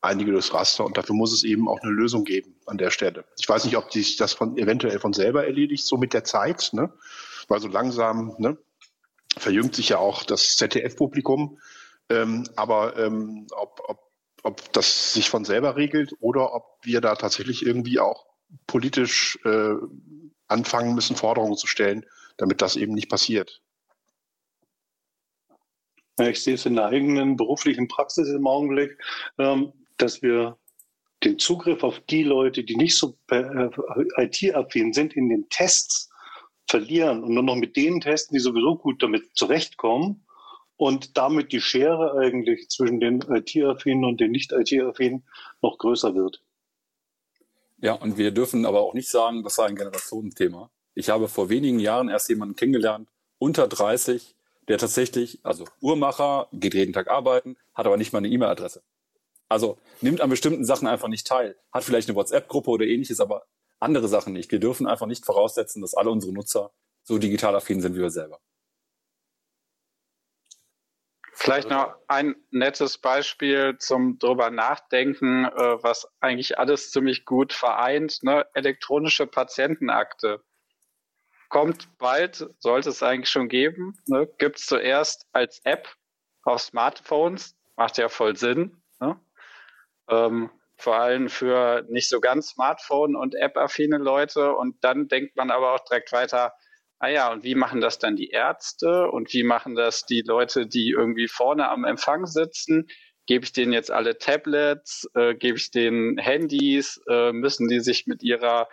[SPEAKER 4] einige durchs Raster und dafür muss es eben auch eine Lösung geben an der Stelle. Ich weiß nicht, ob sich das von, eventuell von selber erledigt, so mit der Zeit, ne? weil so langsam ne, verjüngt sich ja auch das ZDF-Publikum. Ähm, aber ähm, ob, ob, ob das sich von selber regelt oder ob wir da tatsächlich irgendwie auch politisch äh, anfangen müssen, Forderungen zu stellen, damit das eben nicht passiert.
[SPEAKER 3] Ich sehe es in der eigenen beruflichen Praxis im Augenblick, ähm, dass wir den Zugriff auf die Leute, die nicht so äh, IT-affin sind, in den Tests verlieren und nur noch mit denen testen, die sowieso gut damit zurechtkommen und damit die Schere eigentlich zwischen den IT-affinen und den nicht-IT-affinen noch größer wird.
[SPEAKER 5] Ja, und wir dürfen aber auch nicht sagen, das sei ein Generationenthema. Ich habe vor wenigen Jahren erst jemanden kennengelernt, unter 30, der tatsächlich, also Uhrmacher, geht jeden Tag arbeiten, hat aber nicht mal eine E-Mail-Adresse. Also nimmt an bestimmten Sachen einfach nicht teil, hat vielleicht eine WhatsApp-Gruppe oder ähnliches, aber andere Sachen nicht. Wir dürfen einfach nicht voraussetzen, dass alle unsere Nutzer so digital affin sind wie wir selber.
[SPEAKER 8] Vielleicht noch ein nettes Beispiel zum drüber nachdenken, äh, was eigentlich alles ziemlich gut vereint. Ne? Elektronische Patientenakte kommt bald, sollte es eigentlich schon geben. Ne? Gibt es zuerst als App auf Smartphones, macht ja voll Sinn. Ne? Ähm, vor allem für nicht so ganz Smartphone- und App-affine Leute. Und dann denkt man aber auch direkt weiter, ah ja, und wie machen das dann die Ärzte und wie machen das die Leute, die irgendwie vorne am Empfang sitzen? Gebe ich denen jetzt alle Tablets? Äh, gebe ich denen Handys? Äh, müssen die sich mit ihrer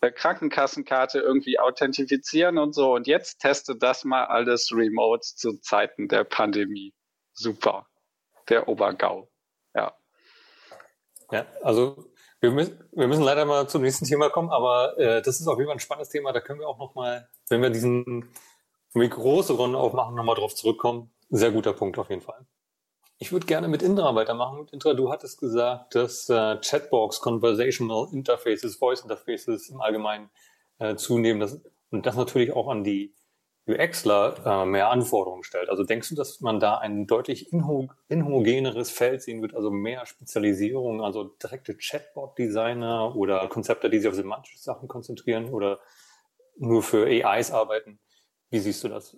[SPEAKER 8] äh, Krankenkassenkarte irgendwie authentifizieren und so? Und jetzt teste das mal alles remote zu Zeiten der Pandemie. Super. Der Obergau. Ja.
[SPEAKER 2] Ja, also wir müssen, wir müssen leider mal zum nächsten Thema kommen, aber äh, das ist auf jeden Fall ein spannendes Thema. Da können wir auch noch mal, wenn wir diesen große Runde aufmachen, nochmal drauf zurückkommen. Sehr guter Punkt auf jeden Fall. Ich würde gerne mit Indra weitermachen. Indra, du hattest gesagt, dass äh, Chatbox, Conversational Interfaces, Voice Interfaces im Allgemeinen äh, zunehmen das, und das natürlich auch an die UXler äh, mehr Anforderungen stellt. Also denkst du, dass man da ein deutlich inhogeneres Feld sehen wird, also mehr Spezialisierung, also direkte Chatbot-Designer oder Konzepte, die sich auf semantische Sachen konzentrieren oder nur für AIs arbeiten? Wie siehst du das?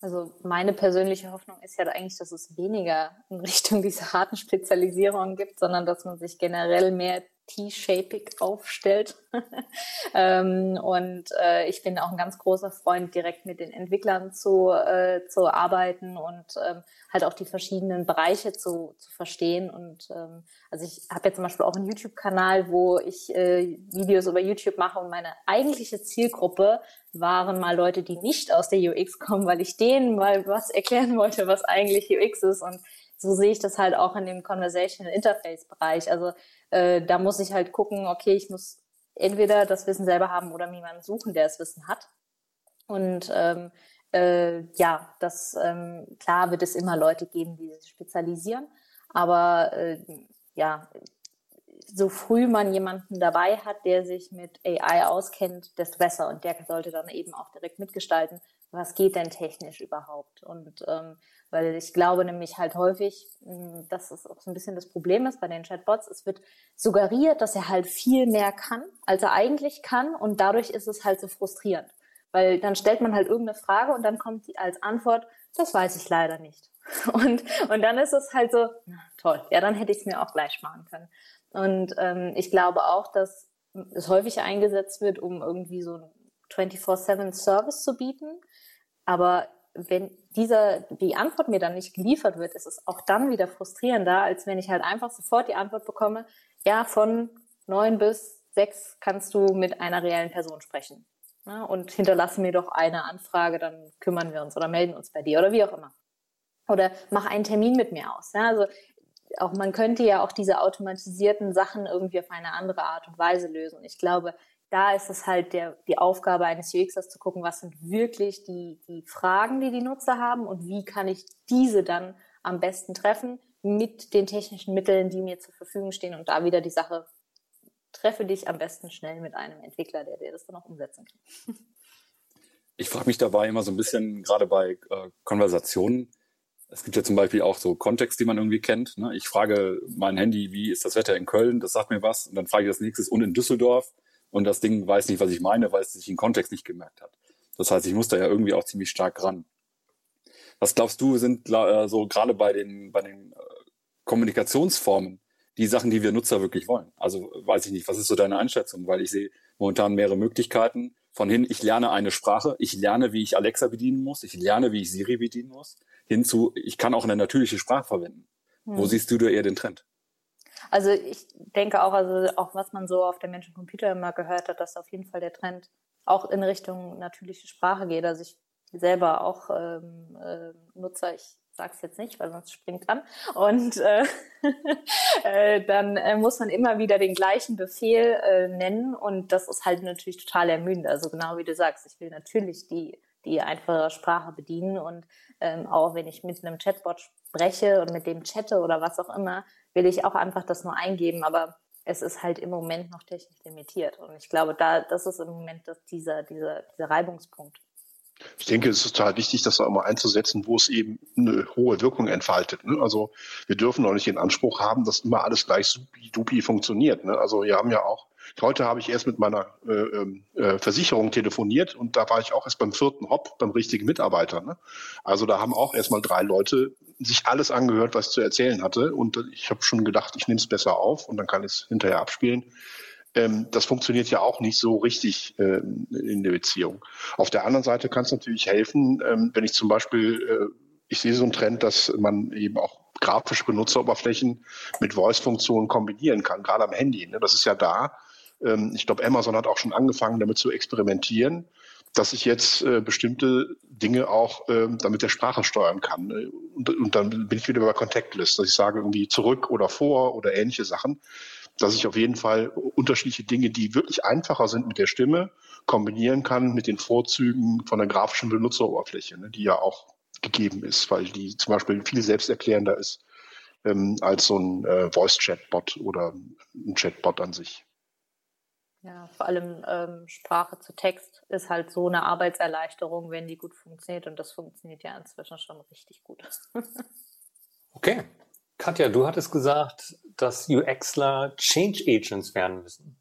[SPEAKER 6] Also meine persönliche Hoffnung ist ja eigentlich, dass es weniger in Richtung dieser harten Spezialisierung gibt, sondern dass man sich generell mehr T-shapig aufstellt. (laughs) ähm, und äh, ich bin auch ein ganz großer Freund, direkt mit den Entwicklern zu, äh, zu arbeiten und ähm, halt auch die verschiedenen Bereiche zu, zu verstehen. Und ähm, also ich habe jetzt zum Beispiel auch einen YouTube-Kanal, wo ich äh, Videos über YouTube mache und meine eigentliche Zielgruppe waren mal Leute, die nicht aus der UX kommen, weil ich denen mal was erklären wollte, was eigentlich UX ist. Und so sehe ich das halt auch in dem Conversational Interface Bereich. Also äh, da muss ich halt gucken, okay, ich muss entweder das Wissen selber haben oder mir jemanden suchen, der das Wissen hat. Und ähm, äh, ja, das ähm, klar wird es immer Leute geben, die sich spezialisieren, aber äh, ja, so früh man jemanden dabei hat, der sich mit AI auskennt, desto besser. Und der sollte dann eben auch direkt mitgestalten, was geht denn technisch überhaupt. Und ähm, weil ich glaube nämlich halt häufig, hm, dass es auch so ein bisschen das Problem ist bei den Chatbots, es wird suggeriert, dass er halt viel mehr kann, als er eigentlich kann. Und dadurch ist es halt so frustrierend. Weil dann stellt man halt irgendeine Frage und dann kommt die als Antwort, das weiß ich leider nicht. (laughs) Und, und dann ist es halt so, na, toll, ja, dann hätte ich es mir auch gleich sparen können. Und ähm, ich glaube auch, dass es häufig eingesetzt wird, um irgendwie so ein 24-7 Service zu bieten. Aber wenn dieser, die Antwort mir dann nicht geliefert wird, ist es auch dann wieder frustrierender, als wenn ich halt einfach sofort die Antwort bekomme, ja, von neun bis sechs kannst du mit einer reellen Person sprechen. Ja, und hinterlasse mir doch eine Anfrage, dann kümmern wir uns oder melden uns bei dir oder wie auch immer. Oder mach einen Termin mit mir aus. Ja, also auch man könnte ja auch diese automatisierten Sachen irgendwie auf eine andere Art und Weise lösen. Ich glaube, da ist es halt der, die Aufgabe eines UXers zu gucken, was sind wirklich die, die Fragen, die die Nutzer haben und wie kann ich diese dann am besten treffen mit den technischen Mitteln, die mir zur Verfügung stehen und da wieder die Sache, treffe dich am besten schnell mit einem Entwickler, der dir das dann auch umsetzen kann. (laughs)
[SPEAKER 5] Ich frage mich dabei immer so ein bisschen, gerade bei äh, Konversationen, es gibt ja zum Beispiel auch so Kontext, die man irgendwie kennt. Ne? Ich frage mein Handy, wie ist das Wetter in Köln? Das sagt mir was. Und dann frage ich das nächstes und in Düsseldorf und das Ding weiß nicht, was ich meine, weil es sich im Kontext nicht gemerkt hat. Das heißt, ich muss da ja irgendwie auch ziemlich stark ran. Was glaubst du, sind äh, so gerade bei den, bei den äh, Kommunikationsformen die Sachen, die wir Nutzer wirklich wollen? Also weiß ich nicht, was ist so deine Einschätzung? Weil ich sehe momentan mehrere Möglichkeiten. Von hin, ich lerne eine Sprache, ich lerne, wie ich Alexa bedienen muss, ich lerne, wie ich Siri bedienen muss, hinzu, ich kann auch eine natürliche Sprache verwenden. Hm. Wo siehst du da eher den Trend?
[SPEAKER 6] Also ich denke auch, also auch was man so auf der Menschen-Computer immer gehört hat, dass auf jeden Fall der Trend auch in Richtung natürliche Sprache geht. Also ich selber auch ähm, äh, Nutzer, ich sag's jetzt nicht, weil sonst springt an. Und äh, (laughs) äh, dann äh, muss man immer wieder den gleichen Befehl äh, nennen und das ist halt natürlich total ermüdend. Also genau wie du sagst, ich will natürlich die die einfache Sprache bedienen und ähm, auch wenn ich mit einem Chatbot spreche und mit dem chatte oder was auch immer, will ich auch einfach das nur eingeben, aber es ist halt im Moment noch technisch limitiert. Und ich glaube, da, das ist im Moment das, dieser, dieser, dieser Reibungspunkt.
[SPEAKER 4] Ich denke, es ist total wichtig, das auch mal einzusetzen, wo es eben eine hohe Wirkung entfaltet. Ne? Also wir dürfen auch nicht den Anspruch haben, dass immer alles gleich supi-dupi funktioniert. Ne? Also wir haben ja auch, heute habe ich erst mit meiner äh, ähm, äh, Versicherung telefoniert und da war ich auch erst beim vierten Hop beim richtigen Mitarbeiter. Ne? Also da haben auch erst mal drei Leute sich alles angehört, was ich zu erzählen hatte. Und ich habe schon gedacht, ich nehme es besser auf und dann kann ich es hinterher abspielen. Ähm, das funktioniert ja auch nicht so richtig ähm, in der Beziehung. Auf der anderen Seite kann es natürlich helfen, ähm, wenn ich zum Beispiel, äh, ich sehe so einen Trend, dass man eben auch grafische Benutzeroberflächen mit Voice-Funktionen kombinieren kann, gerade am Handy. Ne? Das ist ja da. Ähm, ich glaube, Amazon hat auch schon angefangen, damit zu experimentieren dass ich jetzt äh, bestimmte Dinge auch äh, damit der Sprache steuern kann. Ne? Und, dann bin ich wieder bei Contactlist, dass ich sage irgendwie zurück oder vor oder ähnliche Sachen, dass ich auf jeden Fall unterschiedliche Dinge, die wirklich einfacher sind mit der Stimme, kombinieren kann mit den Vorzügen von der grafischen Benutzeroberfläche, ne, die ja auch gegeben ist, weil die zum Beispiel viel selbsterklärender ist ähm, als so ein äh, Voice-Chatbot oder ein Chatbot an sich.
[SPEAKER 6] Ja, vor allem ähm, Sprache zu Text ist halt so eine Arbeitserleichterung, wenn die gut funktioniert. Und das funktioniert ja inzwischen schon richtig gut. (laughs)
[SPEAKER 2] okay. Katja, du hattest gesagt, dass UXler Change Agents werden müssen.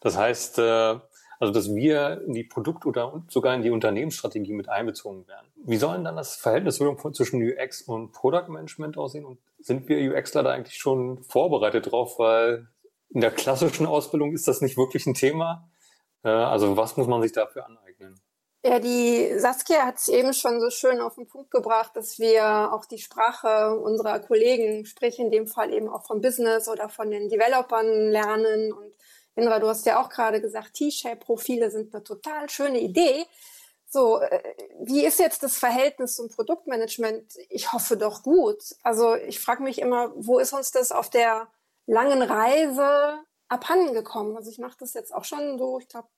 [SPEAKER 2] Das heißt, äh, also dass wir in die Produkt- oder sogar in die Unternehmensstrategie mit einbezogen werden. Wie sollen dann das Verhältnis zwischen UX und Product Management aussehen? Und sind wir UXler da eigentlich schon vorbereitet drauf? Weil in der klassischen Ausbildung ist das nicht wirklich ein Thema. Äh, also was muss man sich dafür aneignen?
[SPEAKER 7] Ja, die Saskia hat es eben schon so schön auf den Punkt gebracht, dass wir auch die Sprache unserer Kollegen, sprich in dem Fall eben auch vom Business oder von den Developern lernen. Und Indra, du hast ja auch gerade gesagt, T-Shape-Profile sind eine total schöne Idee. So, äh, wie ist jetzt das Verhältnis zum Produktmanagement? Ich hoffe doch gut. Also ich frage mich immer, wo ist uns das auf der langen Reise abhanden gekommen. Also ich mache das jetzt auch schon so, ich glaube,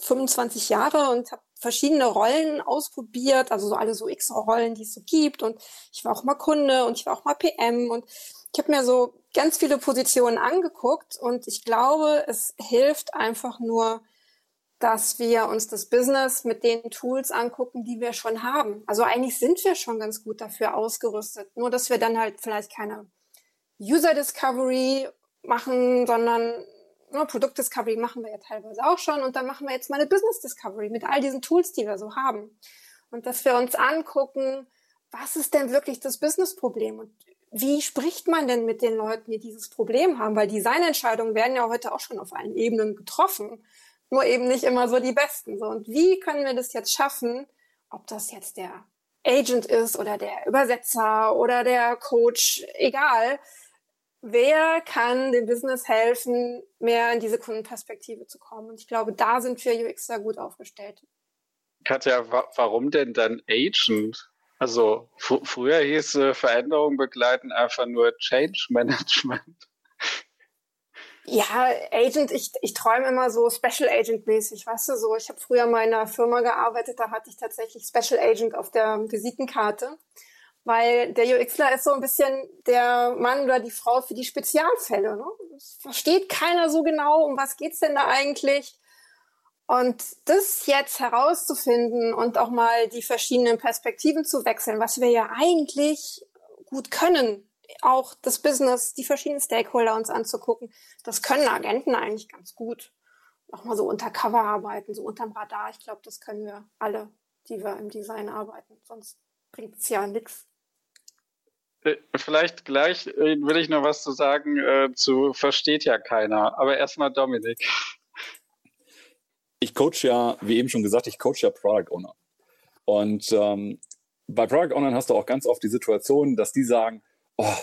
[SPEAKER 7] 25 Jahre und habe verschiedene Rollen ausprobiert, also so alle so X-Rollen, die es so gibt. Und ich war auch mal Kunde und ich war auch mal PM und ich habe mir so ganz viele Positionen angeguckt und ich glaube, es hilft einfach nur, dass wir uns das Business mit den Tools angucken, die wir schon haben. Also eigentlich sind wir schon ganz gut dafür ausgerüstet, nur dass wir dann halt vielleicht keine User Discovery machen, sondern ne, Produkt Discovery machen wir ja teilweise auch schon und dann machen wir jetzt mal eine Business Discovery mit all diesen Tools, die wir so haben. Und dass wir uns angucken, was ist denn wirklich das Business-Problem und wie spricht man denn mit den Leuten, die dieses Problem haben? Weil Designentscheidungen werden ja heute auch schon auf allen Ebenen getroffen, nur eben nicht immer so die besten. So, und wie können wir das jetzt schaffen, ob das jetzt der Agent ist oder der Übersetzer oder der Coach, egal, wer kann dem Business helfen, mehr in diese Kundenperspektive zu kommen? Und ich glaube, da sind wir UX sehr gut aufgestellt.
[SPEAKER 8] Katja, wa warum denn dann Agent? Also fr früher hieß äh, Veränderung begleiten einfach nur Change Management. (laughs)
[SPEAKER 7] Ja, Agent, ich, ich träume immer so Special Agent mäßig, weißt du, so. Ich habe früher in einer Firma gearbeitet, da hatte ich tatsächlich Special Agent auf der Visitenkarte weil der UXler ist so ein bisschen der Mann oder die Frau für die Spezialfälle. Ne? Es versteht keiner so genau, um was geht's denn da eigentlich. Und das jetzt herauszufinden und auch mal die verschiedenen Perspektiven zu wechseln, was wir ja eigentlich gut können, auch das Business, die verschiedenen Stakeholder uns anzugucken, das können Agenten eigentlich ganz gut. Auch mal so untercover arbeiten, so unterm Radar. Ich glaube, das können wir alle, die wir im Design arbeiten. Sonst bringt es ja nichts.
[SPEAKER 8] Äh, vielleicht gleich äh, will ich noch was zu sagen äh, zu versteht ja keiner. Aber erstmal Dominik.
[SPEAKER 5] Ich coach ja, wie eben schon gesagt, ich coach ja Product Owner. Und ähm, bei Product Ownern hast du auch ganz oft die Situation, dass die sagen, oh,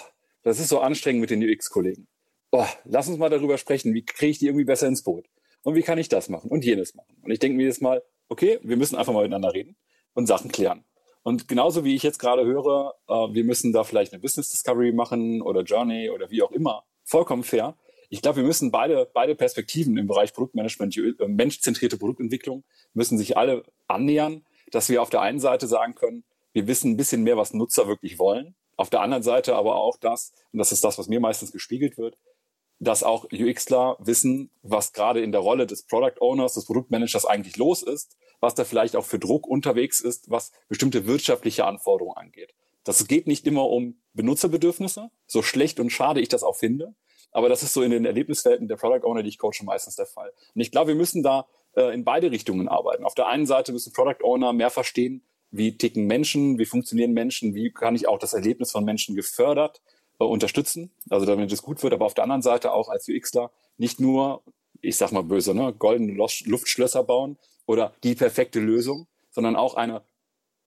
[SPEAKER 5] das ist so anstrengend mit den UX-Kollegen. Oh, lass uns mal darüber sprechen, wie kriege ich die irgendwie besser ins Boot? Und wie kann ich das machen und jenes machen? Und ich denke mir jetzt mal, okay, wir müssen einfach mal miteinander reden und Sachen klären. Und genauso wie ich jetzt gerade höre, äh, wir müssen da vielleicht eine Business Discovery machen oder Journey oder wie auch immer, vollkommen fair. Ich glaube, wir müssen beide, beide Perspektiven im Bereich Produktmanagement, äh, menschzentrierte Produktentwicklung, müssen sich alle annähern, dass wir auf der einen Seite sagen können, wir wissen ein bisschen mehr, was Nutzer wirklich wollen. Auf der anderen Seite aber auch das, und das ist das, was mir meistens gespiegelt wird, dass auch UXler wissen, was gerade in der Rolle des Product Owners, des Produktmanagers eigentlich los ist was da vielleicht auch für Druck unterwegs ist, was bestimmte wirtschaftliche Anforderungen angeht. Das geht nicht immer um Benutzerbedürfnisse, so schlecht und schade ich das auch finde, aber das ist so in den Erlebniswelten der Product Owner, die ich coache, meistens der Fall. Und ich glaube, wir müssen da äh, in beide Richtungen arbeiten. Auf der einen Seite müssen Product Owner mehr verstehen, wie ticken Menschen, wie funktionieren Menschen, wie kann ich auch das Erlebnis von Menschen gefördert äh, unterstützen, also damit es gut wird, aber auf der anderen Seite auch als UXler nicht nur, ich sag mal böse, ne, goldene Luftschlösser bauen, oder die perfekte Lösung, sondern auch eine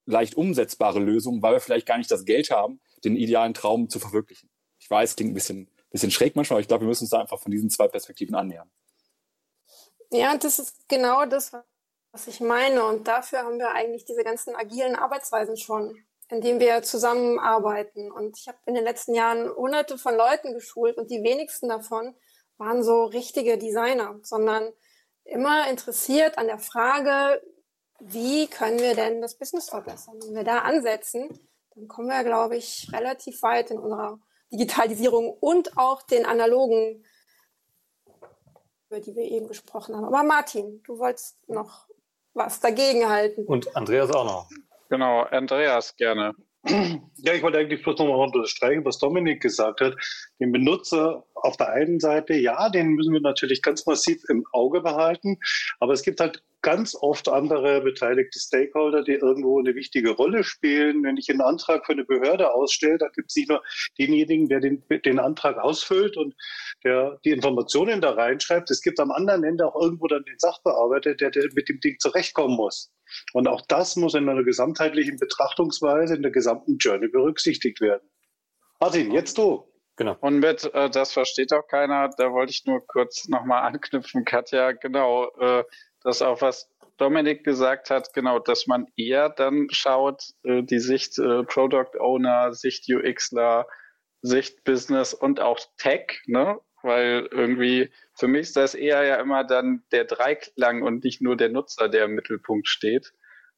[SPEAKER 5] leicht umsetzbare Lösung, weil wir vielleicht gar nicht das Geld haben, den idealen Traum zu verwirklichen. Ich weiß, klingt ein bisschen, bisschen schräg manchmal, aber ich glaube, wir müssen uns da einfach von diesen zwei Perspektiven annähern.
[SPEAKER 7] Ja, das ist genau das, was ich meine. Und dafür haben wir eigentlich diese ganzen agilen Arbeitsweisen schon, indem wir zusammenarbeiten. Und ich habe in den letzten Jahren hunderte von Leuten geschult und die wenigsten davon waren so richtige Designer, sondern immer interessiert an der Frage, wie können wir denn das Business verbessern? Wenn wir da ansetzen, dann kommen wir, glaube ich, relativ weit in unserer Digitalisierung und auch den analogen, über die wir eben gesprochen haben. Aber Martin, du wolltest noch was dagegen halten.
[SPEAKER 2] Und Andreas auch noch.
[SPEAKER 8] Genau, Andreas gerne.
[SPEAKER 3] Ja, ich wollte eigentlich bloß nochmal unterstreichen, was Dominik gesagt hat. Den Benutzer auf der einen Seite, ja, den müssen wir natürlich ganz massiv im Auge behalten. Aber es gibt halt ganz oft andere beteiligte Stakeholder, die irgendwo eine wichtige Rolle spielen. Wenn ich einen Antrag für eine Behörde ausstelle, dann gibt es nicht nur denjenigen, der den, den Antrag ausfüllt und der die Informationen da reinschreibt. Es gibt am anderen Ende auch irgendwo dann den Sachbearbeiter, der, der mit dem Ding zurechtkommen muss. Und auch das muss in einer gesamtheitlichen Betrachtungsweise in der gesamten Journey berücksichtigt werden. Martin, jetzt du.
[SPEAKER 8] Genau. Und mit, äh, das versteht auch keiner, da wollte ich nur kurz nochmal anknüpfen, Katja, genau, äh, das auch was Dominik gesagt hat, genau, dass man eher dann schaut, äh, die Sicht äh, Product Owner, Sicht UXler, Sicht Business und auch Tech, ne? Weil irgendwie für mich ist das eher ja immer dann der Dreiklang und nicht nur der Nutzer, der im Mittelpunkt steht.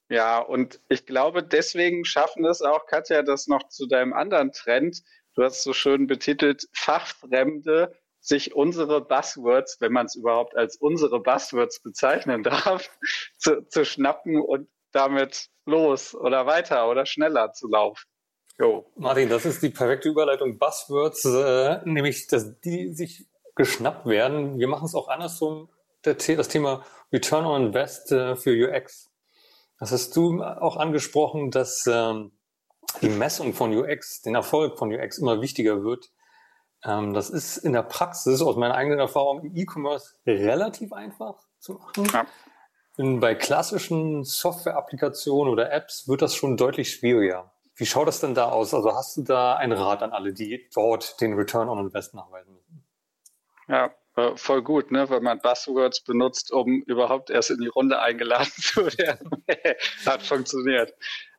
[SPEAKER 8] Ja, und ich glaube, deswegen schaffen es auch, Katja, das noch zu deinem anderen Trend. Du hast so schön betitelt, Fachfremde sich unsere Buzzwords, wenn man es überhaupt als unsere Buzzwords bezeichnen darf, (laughs) zu, zu schnappen und damit los oder weiter oder schneller zu laufen.
[SPEAKER 2] Jo. Martin, das ist die perfekte Überleitung. Buzzwords, äh, nämlich, dass die sich geschnappt werden. Wir machen es auch andersrum, das Thema Return on Invest äh, für UX. Das hast du auch angesprochen, dass ähm, die Messung von UX, den Erfolg von UX immer wichtiger wird. Ähm, das ist in der Praxis aus meiner eigenen Erfahrung im E-Commerce relativ einfach zu machen. Ja. In, bei klassischen Software-Applikationen oder Apps wird das schon deutlich schwieriger. Wie schaut das denn da aus? Also hast du da einen Rat an alle, die dort den Return on Invest nachweisen müssen?
[SPEAKER 8] Ja, äh, voll gut, ne? weil man Buzzwords benutzt, um überhaupt erst in die Runde eingeladen (laughs) zu werden. (laughs) Hat funktioniert.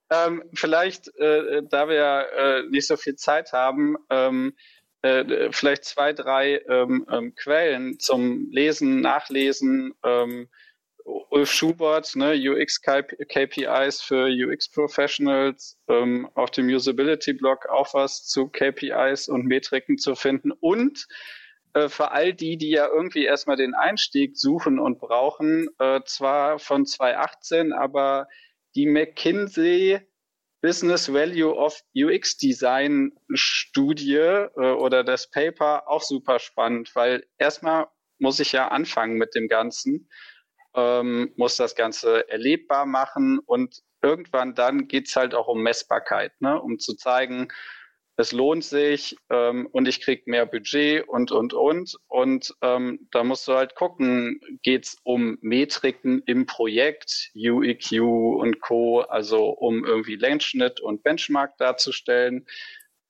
[SPEAKER 8] Ähm, vielleicht, äh, da wir äh, nicht so viel Zeit haben, ähm, äh, vielleicht zwei, drei ähm, ähm Quellen zum Lesen, Nachlesen. Ähm, Ulf Schubert, ne, UX KPIs für UX Professionals, ähm, auf dem Usability Blog auch was zu KPIs und Metriken zu finden und äh, für all die, die ja irgendwie erstmal den Einstieg suchen und brauchen, äh, zwar von 2018, aber die McKinsey Business Value of UX Design Studie äh, oder das Paper auch super spannend, weil erstmal muss ich ja anfangen mit dem Ganzen, ähm, muss das Ganze erlebbar machen und irgendwann dann geht's halt auch um Messbarkeit, ne? um zu zeigen, es lohnt sich ähm, und ich krieg mehr Budget und, und, und. Und ähm, da musst du halt gucken, geht's um Metriken im Projekt, UEQ und Co., also um irgendwie Längsschnitt und Benchmark darzustellen.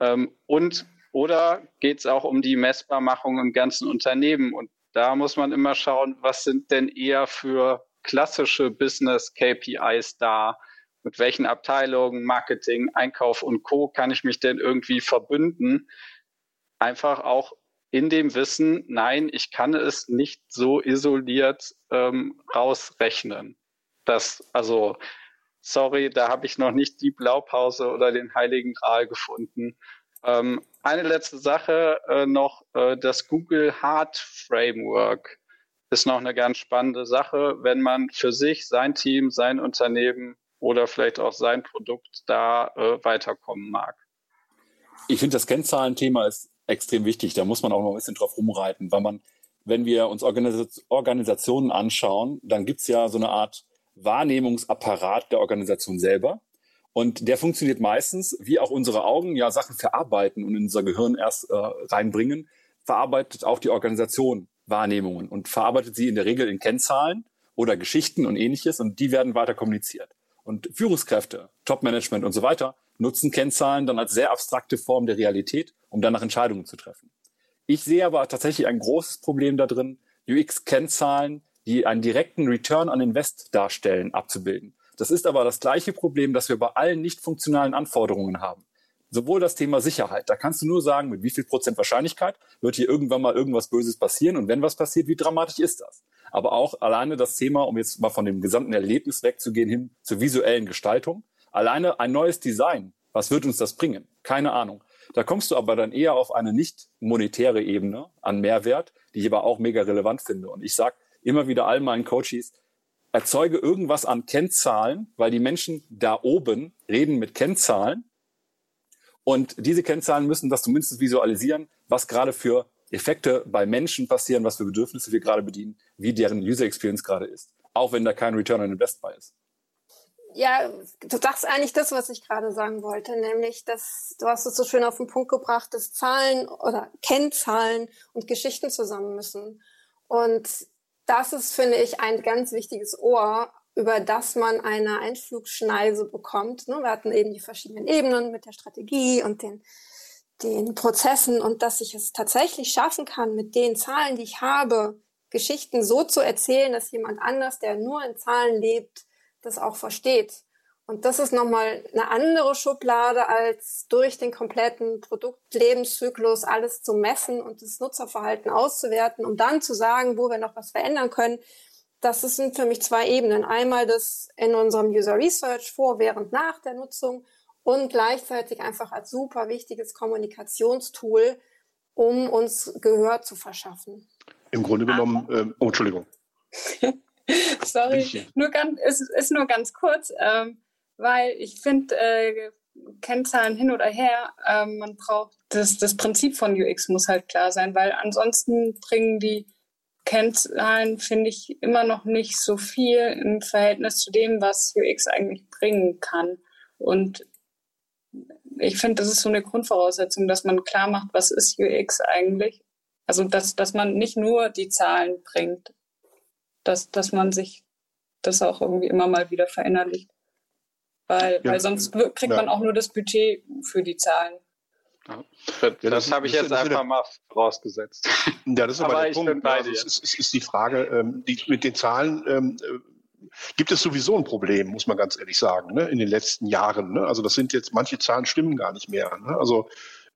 [SPEAKER 8] Ähm, und oder geht's auch um die Messbarmachung im ganzen Unternehmen? Und da muss man immer schauen, was sind denn eher für klassische Business KPIs da? Mit welchen Abteilungen, Marketing, Einkauf und Co. kann ich mich denn irgendwie verbünden? Einfach auch in dem Wissen, nein, ich kann es nicht so isoliert ähm, rausrechnen. Das, also, sorry, da habe ich noch nicht die Blaupause oder den Heiligen Gral gefunden. Ähm, eine letzte Sache äh, noch, äh, das Google Heart Framework ist noch eine ganz spannende Sache, wenn man für sich, sein Team, sein Unternehmen oder vielleicht auch sein Produkt da äh, weiterkommen mag.
[SPEAKER 5] Ich finde, das Kennzahlenthema ist extrem wichtig. Da muss man auch noch ein bisschen drauf rumreiten, weil man, wenn wir uns Organis Organisationen anschauen, dann gibt's ja so eine Art Wahrnehmungsapparat der Organisation selber. Und der funktioniert meistens, wie auch unsere Augen ja Sachen verarbeiten und in unser Gehirn erst äh, reinbringen, verarbeitet auch die Organisation Wahrnehmungen und verarbeitet sie in der Regel in Kennzahlen oder Geschichten und ähnliches und die werden weiter kommuniziert. Und Führungskräfte, Top-Management und so weiter nutzen Kennzahlen dann als sehr abstrakte Form der Realität, um dann nach Entscheidungen zu treffen. Ich sehe aber tatsächlich ein großes Problem da drin, UX-Kennzahlen, die einen direkten Return on Invest darstellen, abzubilden. Das ist aber das gleiche Problem, das wir bei allen nicht funktionalen Anforderungen haben. Sowohl das Thema Sicherheit, da kannst du nur sagen, mit wie viel Prozent Wahrscheinlichkeit wird hier irgendwann mal irgendwas Böses passieren und wenn was passiert, wie dramatisch ist das? Aber auch alleine das Thema, um jetzt mal von dem gesamten Erlebnis wegzugehen hin zur visuellen Gestaltung. Alleine ein neues Design. Was wird uns das bringen? Keine Ahnung. Da kommst du aber dann eher auf eine nicht monetäre Ebene an Mehrwert, die ich aber auch mega relevant finde. Und ich sage immer wieder all meinen Coaches, erzeuge irgendwas an Kennzahlen, weil die Menschen da oben reden mit Kennzahlen. Und diese Kennzahlen müssen das zumindest visualisieren, was gerade für Effekte bei Menschen passieren, was für Bedürfnisse wir gerade bedienen, wie deren User Experience gerade ist. Auch wenn da kein Return on Invest bei ist.
[SPEAKER 7] Ja, du sagst eigentlich das, was ich gerade sagen wollte, nämlich, dass du hast es so schön auf den Punkt gebracht, dass Zahlen oder Kennzahlen und Geschichten zusammen müssen. Und das ist, finde ich, ein ganz wichtiges Ohr, über das man eine Einflugschneise bekommt. Ne, wir hatten eben die verschiedenen Ebenen mit der Strategie und den den Prozessen und dass ich es tatsächlich schaffen kann, mit den Zahlen, die ich habe, Geschichten so zu erzählen, dass jemand anders, der nur in Zahlen lebt, das auch versteht. Und das ist nochmal eine andere Schublade, als durch den kompletten Produktlebenszyklus alles zu messen und das Nutzerverhalten auszuwerten, um dann zu sagen, wo wir noch was verändern können. Das sind für mich zwei Ebenen. Einmal das in unserem User Research vor, während, nach der Nutzung und gleichzeitig einfach als super wichtiges Kommunikationstool, um uns Gehör zu verschaffen.
[SPEAKER 4] Im Grunde genommen, äh, oh, Entschuldigung. (laughs)
[SPEAKER 10] Sorry, nur ganz, es ist nur ganz kurz, ähm, weil ich finde, äh, Kennzahlen hin oder her, ähm, man braucht das, das Prinzip von UX muss halt klar sein, weil ansonsten bringen die Kennzahlen, finde ich, immer noch nicht so viel im Verhältnis zu dem, was UX eigentlich bringen kann. Und ich finde, das ist so eine Grundvoraussetzung, dass man klar macht, was ist UX eigentlich. Also, dass, dass man nicht nur die Zahlen bringt, dass, dass man sich das auch irgendwie immer mal wieder verinnerlicht. Weil, ja, weil sonst kriegt ja. man auch nur das Budget für die Zahlen.
[SPEAKER 8] Ja. Das, das habe ich jetzt einfach mal rausgesetzt.
[SPEAKER 4] Ja, das ist aber, aber der Punkt. Also, es ist, ist, ist, die Frage, ähm, die, mit den Zahlen ähm, äh, gibt es sowieso ein Problem, muss man ganz ehrlich sagen, ne, in den letzten Jahren. Ne? Also das sind jetzt, manche Zahlen stimmen gar nicht mehr. Ne? Also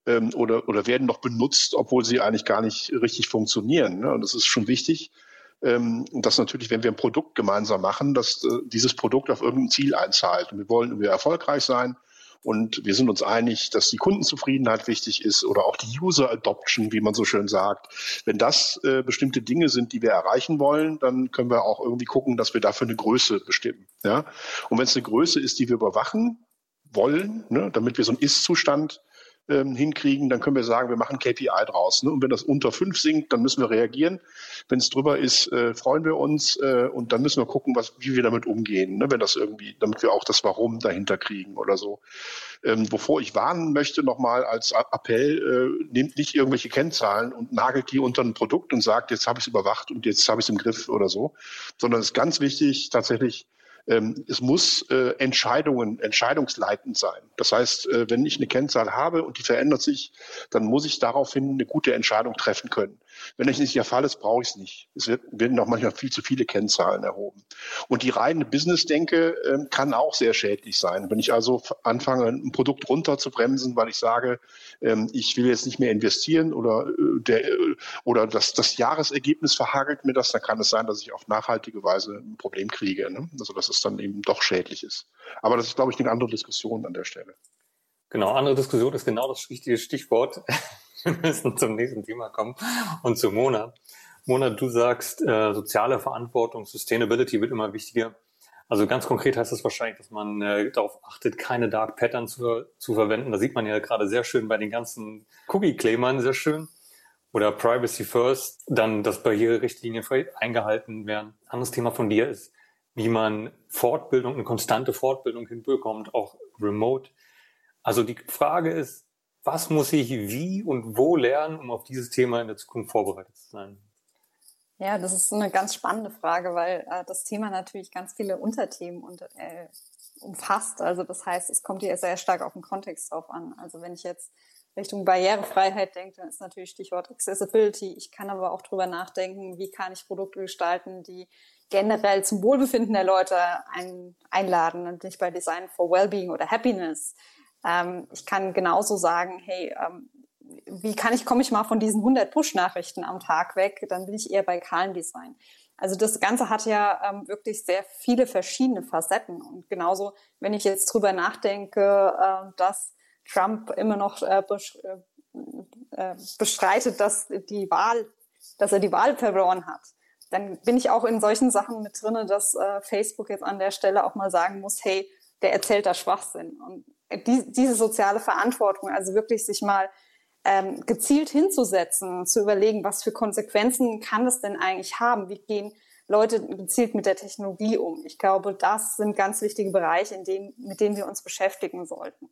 [SPEAKER 4] ähm, oder, oder werden noch benutzt, obwohl sie eigentlich gar nicht richtig funktionieren. Ne? Und das ist schon wichtig, ähm, dass natürlich, wenn wir ein Produkt gemeinsam machen, dass äh, dieses Produkt auf irgendein Ziel einzahlt. Und wir wollen irgendwie erfolgreich sein. Und wir sind uns einig, dass die Kundenzufriedenheit wichtig ist oder auch die User Adoption, wie man so schön sagt. Wenn das äh, bestimmte Dinge sind, die wir erreichen wollen, dann können wir auch irgendwie gucken, dass wir dafür eine Größe bestimmen. Ja? Und wenn es eine Größe ist, die wir überwachen wollen, ne, damit wir so einen Ist-Zustand ähm, hinkriegen, dann können wir sagen, wir machen KPI draus. Ne? Und wenn das unter fünf sinkt, dann müssen wir reagieren. Wenn es drüber ist, äh, freuen wir uns äh, und dann müssen wir gucken, was, wie wir damit umgehen, ne? wenn das irgendwie, damit wir auch das Warum dahinter kriegen oder so. Ähm, wovor ich warnen möchte nochmal als Appell, äh, nehmt nicht irgendwelche Kennzahlen und nagelt die unter ein Produkt und sagt, jetzt habe ich es überwacht und jetzt habe ich es im Griff oder so, sondern es ist ganz wichtig, tatsächlich ähm, es muss äh, Entscheidungen, entscheidungsleitend sein. Das heißt, äh, wenn ich eine Kennzahl habe und die verändert sich, dann muss ich daraufhin eine gute Entscheidung treffen können. Wenn das nicht der Fall ist, brauche ich es nicht. Es werden auch manchmal viel zu viele Kennzahlen erhoben. Und die reine Business-Denke äh, kann auch sehr schädlich sein. Wenn ich also anfange, ein Produkt runter zu bremsen, weil ich sage, ähm, ich will jetzt nicht mehr investieren oder, äh, der, äh, oder das, das Jahresergebnis verhagelt mir das, dann kann es sein, dass ich auf nachhaltige Weise ein Problem kriege. Ne? Also dass es dann eben doch schädlich ist. Aber das ist, glaube ich, eine andere Diskussion an der Stelle.
[SPEAKER 2] Genau, andere Diskussion ist genau das richtige Stichwort. Wir müssen zum nächsten Thema kommen und zu Mona. Mona, du sagst, äh, soziale Verantwortung, Sustainability wird immer wichtiger. Also ganz konkret heißt das wahrscheinlich, dass man äh, darauf achtet, keine Dark Patterns zu, zu verwenden. Da sieht man ja gerade sehr schön bei den ganzen Cookie-Claimern sehr schön. Oder Privacy First, dann, dass Barriererichtlinien eingehalten werden. Anderes Thema von dir ist, wie man Fortbildung, eine konstante Fortbildung hinbekommt, auch remote. Also die Frage ist, was muss ich wie und wo lernen, um auf dieses Thema in der Zukunft vorbereitet zu sein?
[SPEAKER 9] Ja, das ist eine ganz spannende Frage, weil äh, das Thema natürlich ganz viele Unterthemen und, äh, umfasst. Also das heißt, es kommt hier sehr stark auf den Kontext drauf an. Also wenn ich jetzt Richtung Barrierefreiheit denke, dann ist natürlich Stichwort Accessibility. Ich kann aber auch drüber nachdenken, wie kann ich Produkte gestalten, die generell zum Wohlbefinden der Leute ein, einladen und nicht bei Design for Wellbeing oder Happiness. Ähm, ich kann genauso sagen, hey, ähm, wie kann ich, komme ich mal von diesen 100 Push-Nachrichten am Tag weg? Dann bin ich eher bei kahlen Design. Also das Ganze hat ja ähm, wirklich sehr viele verschiedene Facetten. Und genauso, wenn ich jetzt drüber nachdenke, äh, dass Trump immer noch äh, äh, äh, bestreitet, dass die Wahl, dass er die Wahl verloren hat, dann bin ich auch in solchen Sachen mit drinne, dass äh, Facebook jetzt an der Stelle auch mal sagen muss, hey, der erzählt da Schwachsinn. Und die, diese soziale Verantwortung, also wirklich sich mal ähm, gezielt hinzusetzen, zu überlegen, was für Konsequenzen kann das denn eigentlich haben? Wie gehen Leute gezielt mit der Technologie um? Ich glaube, das sind ganz wichtige Bereiche, in denen, mit denen wir uns beschäftigen sollten.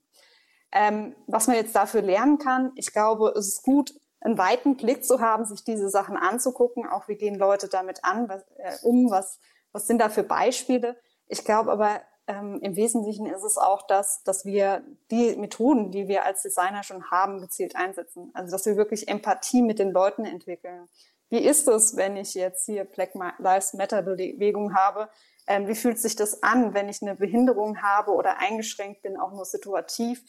[SPEAKER 9] Ähm, was man jetzt dafür lernen kann, ich glaube, es ist gut, einen weiten Blick zu haben, sich diese Sachen anzugucken, auch wie gehen Leute damit an, was, äh, um, was, was sind da für Beispiele. Ich glaube aber, ähm, im Wesentlichen ist es auch das, dass wir die Methoden, die wir als Designer schon haben, gezielt einsetzen. Also dass wir wirklich Empathie mit den Leuten entwickeln. Wie ist es, wenn ich jetzt hier Black Lives Matter Bewegung habe? Ähm, wie fühlt sich das an, wenn ich eine Behinderung habe oder eingeschränkt bin, auch nur situativ?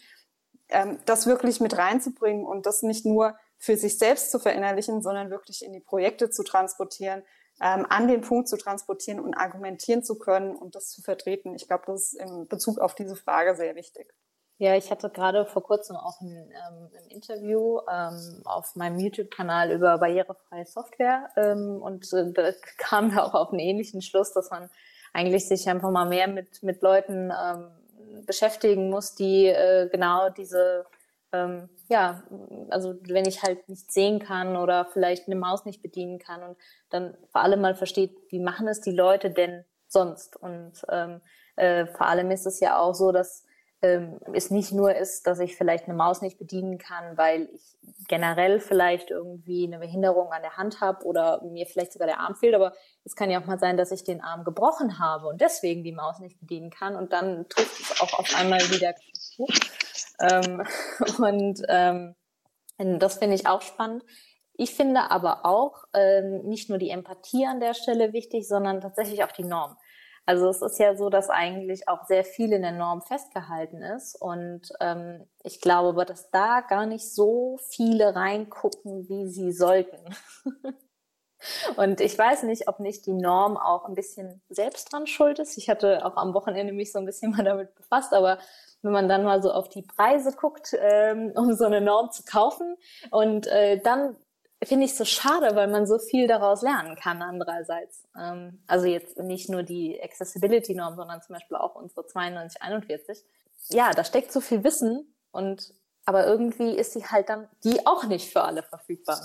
[SPEAKER 9] Ähm, das wirklich mit reinzubringen und das nicht nur für sich selbst zu verinnerlichen, sondern wirklich in die Projekte zu transportieren, ähm, an den Punkt zu transportieren und argumentieren zu können und das zu vertreten. Ich glaube, das ist in Bezug auf diese Frage sehr wichtig.
[SPEAKER 6] Ja, ich hatte gerade vor kurzem auch ein, ähm, ein Interview ähm, auf meinem YouTube-Kanal über barrierefreie Software ähm, und äh, da (laughs) kam wir auch auf einen ähnlichen Schluss, dass man eigentlich sich einfach mal mehr mit, mit Leuten ähm, beschäftigen muss, die äh, genau diese, ähm, ja, also wenn ich halt nicht sehen kann oder vielleicht eine Maus nicht bedienen kann und dann vor allem mal versteht, wie machen es die Leute denn sonst? Und ähm, äh, vor allem ist es ja auch so, dass ähm, es nicht nur ist, dass ich vielleicht eine Maus nicht bedienen kann, weil ich generell vielleicht irgendwie eine Behinderung an der Hand habe oder mir vielleicht sogar der Arm fehlt, aber es kann ja auch mal sein, dass ich den Arm gebrochen habe und deswegen die Maus nicht bedienen kann und dann trifft es auch auf einmal wieder. Ähm, (laughs) und ähm, das finde ich auch spannend. Ich finde aber auch ähm, nicht nur die Empathie an der Stelle wichtig, sondern tatsächlich auch die Norm. Also es ist ja so, dass eigentlich auch sehr viel in der Norm festgehalten ist. Und ähm, ich glaube aber, dass da gar nicht so viele reingucken, wie sie sollten. (laughs) Und ich weiß nicht, ob nicht die Norm auch ein bisschen selbst dran schuld ist. Ich hatte auch am Wochenende mich so ein bisschen (laughs) mal damit befasst, aber wenn man dann mal so auf die Preise guckt, ähm, um so eine Norm zu kaufen und äh, dann finde ich so schade, weil man so viel daraus lernen kann andererseits. Ähm, also jetzt nicht nur die Accessibility-Norm, sondern zum Beispiel auch unsere 9241. Ja, da steckt so viel Wissen und aber irgendwie ist sie halt dann die auch nicht für alle verfügbar.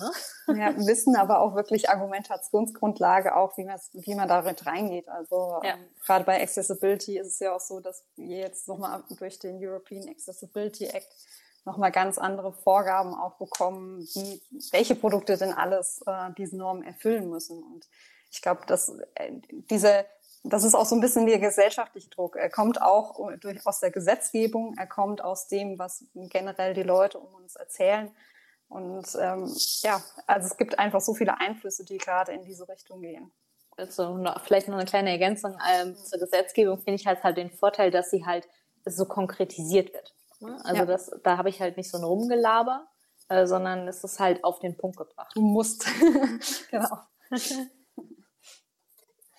[SPEAKER 9] Ne? Ja, Wissen, aber auch wirklich Argumentationsgrundlage, auch wie man wie man darin reingeht. Also ja. ähm, gerade bei Accessibility ist es ja auch so, dass wir jetzt nochmal durch den European Accessibility Act nochmal ganz andere Vorgaben auch bekommen, wie, welche Produkte denn alles äh, diese Normen erfüllen müssen. Und ich glaube, dass äh, diese, das ist auch so ein bisschen der gesellschaftliche Druck. Er kommt auch durch, aus der Gesetzgebung, er kommt aus dem, was generell die Leute um uns erzählen. Und ähm, ja, also es gibt einfach so viele Einflüsse, die gerade in diese Richtung gehen.
[SPEAKER 6] Also noch, vielleicht noch eine kleine Ergänzung ähm, zur Gesetzgebung finde ich halt halt den Vorteil, dass sie halt so konkretisiert wird. Ne? Also ja. das, da habe ich halt nicht so ein Rumgelaber, äh, sondern es ist halt auf den Punkt gebracht.
[SPEAKER 9] Du musst. (laughs)
[SPEAKER 7] genau. (laughs) (laughs)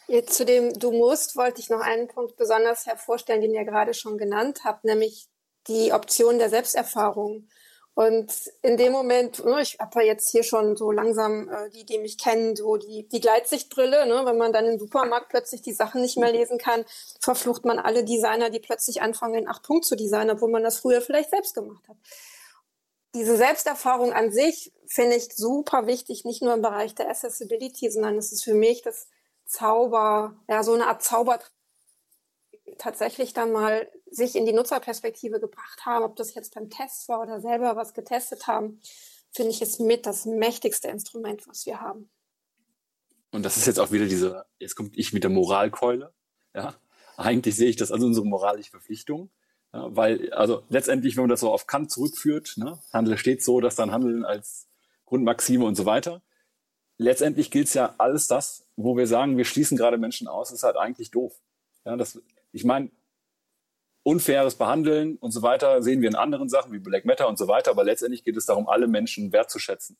[SPEAKER 7] Jetzt zu dem Du musst wollte ich noch einen Punkt besonders hervorstellen, den ihr gerade schon genannt habt, nämlich die Option der Selbsterfahrung. Und in dem Moment, ne, ich habe jetzt hier schon so langsam äh, die, die mich kennen, so die, die Gleitsichtbrille, ne, wenn man dann im Supermarkt plötzlich die Sachen nicht mehr lesen kann, verflucht man alle Designer, die plötzlich anfangen, in acht Punkt zu designen, obwohl man das früher vielleicht selbst gemacht hat. Diese Selbsterfahrung an sich finde ich super wichtig, nicht nur im Bereich der Accessibility, sondern es ist für mich das Zauber, ja, so eine Art Zauber tatsächlich dann mal sich in die Nutzerperspektive gebracht haben, ob das jetzt beim Test war oder selber was getestet haben, finde ich ist mit das mächtigste Instrument, was wir haben.
[SPEAKER 5] Und das ist jetzt auch wieder diese, jetzt kommt ich mit der Moralkeule. Ja, eigentlich sehe ich das als unsere moralische Verpflichtung. Ja, weil, also letztendlich, wenn man das so auf Kant zurückführt, ne, Handel steht so, dass dann Handeln als Grundmaxime und so weiter. Letztendlich gilt es ja alles das, wo wir sagen, wir schließen gerade Menschen aus, ist halt eigentlich doof. Ja, das, ich meine, unfaires Behandeln und so weiter sehen wir in anderen Sachen wie Black Matter und so weiter, aber letztendlich geht es darum, alle Menschen wertzuschätzen.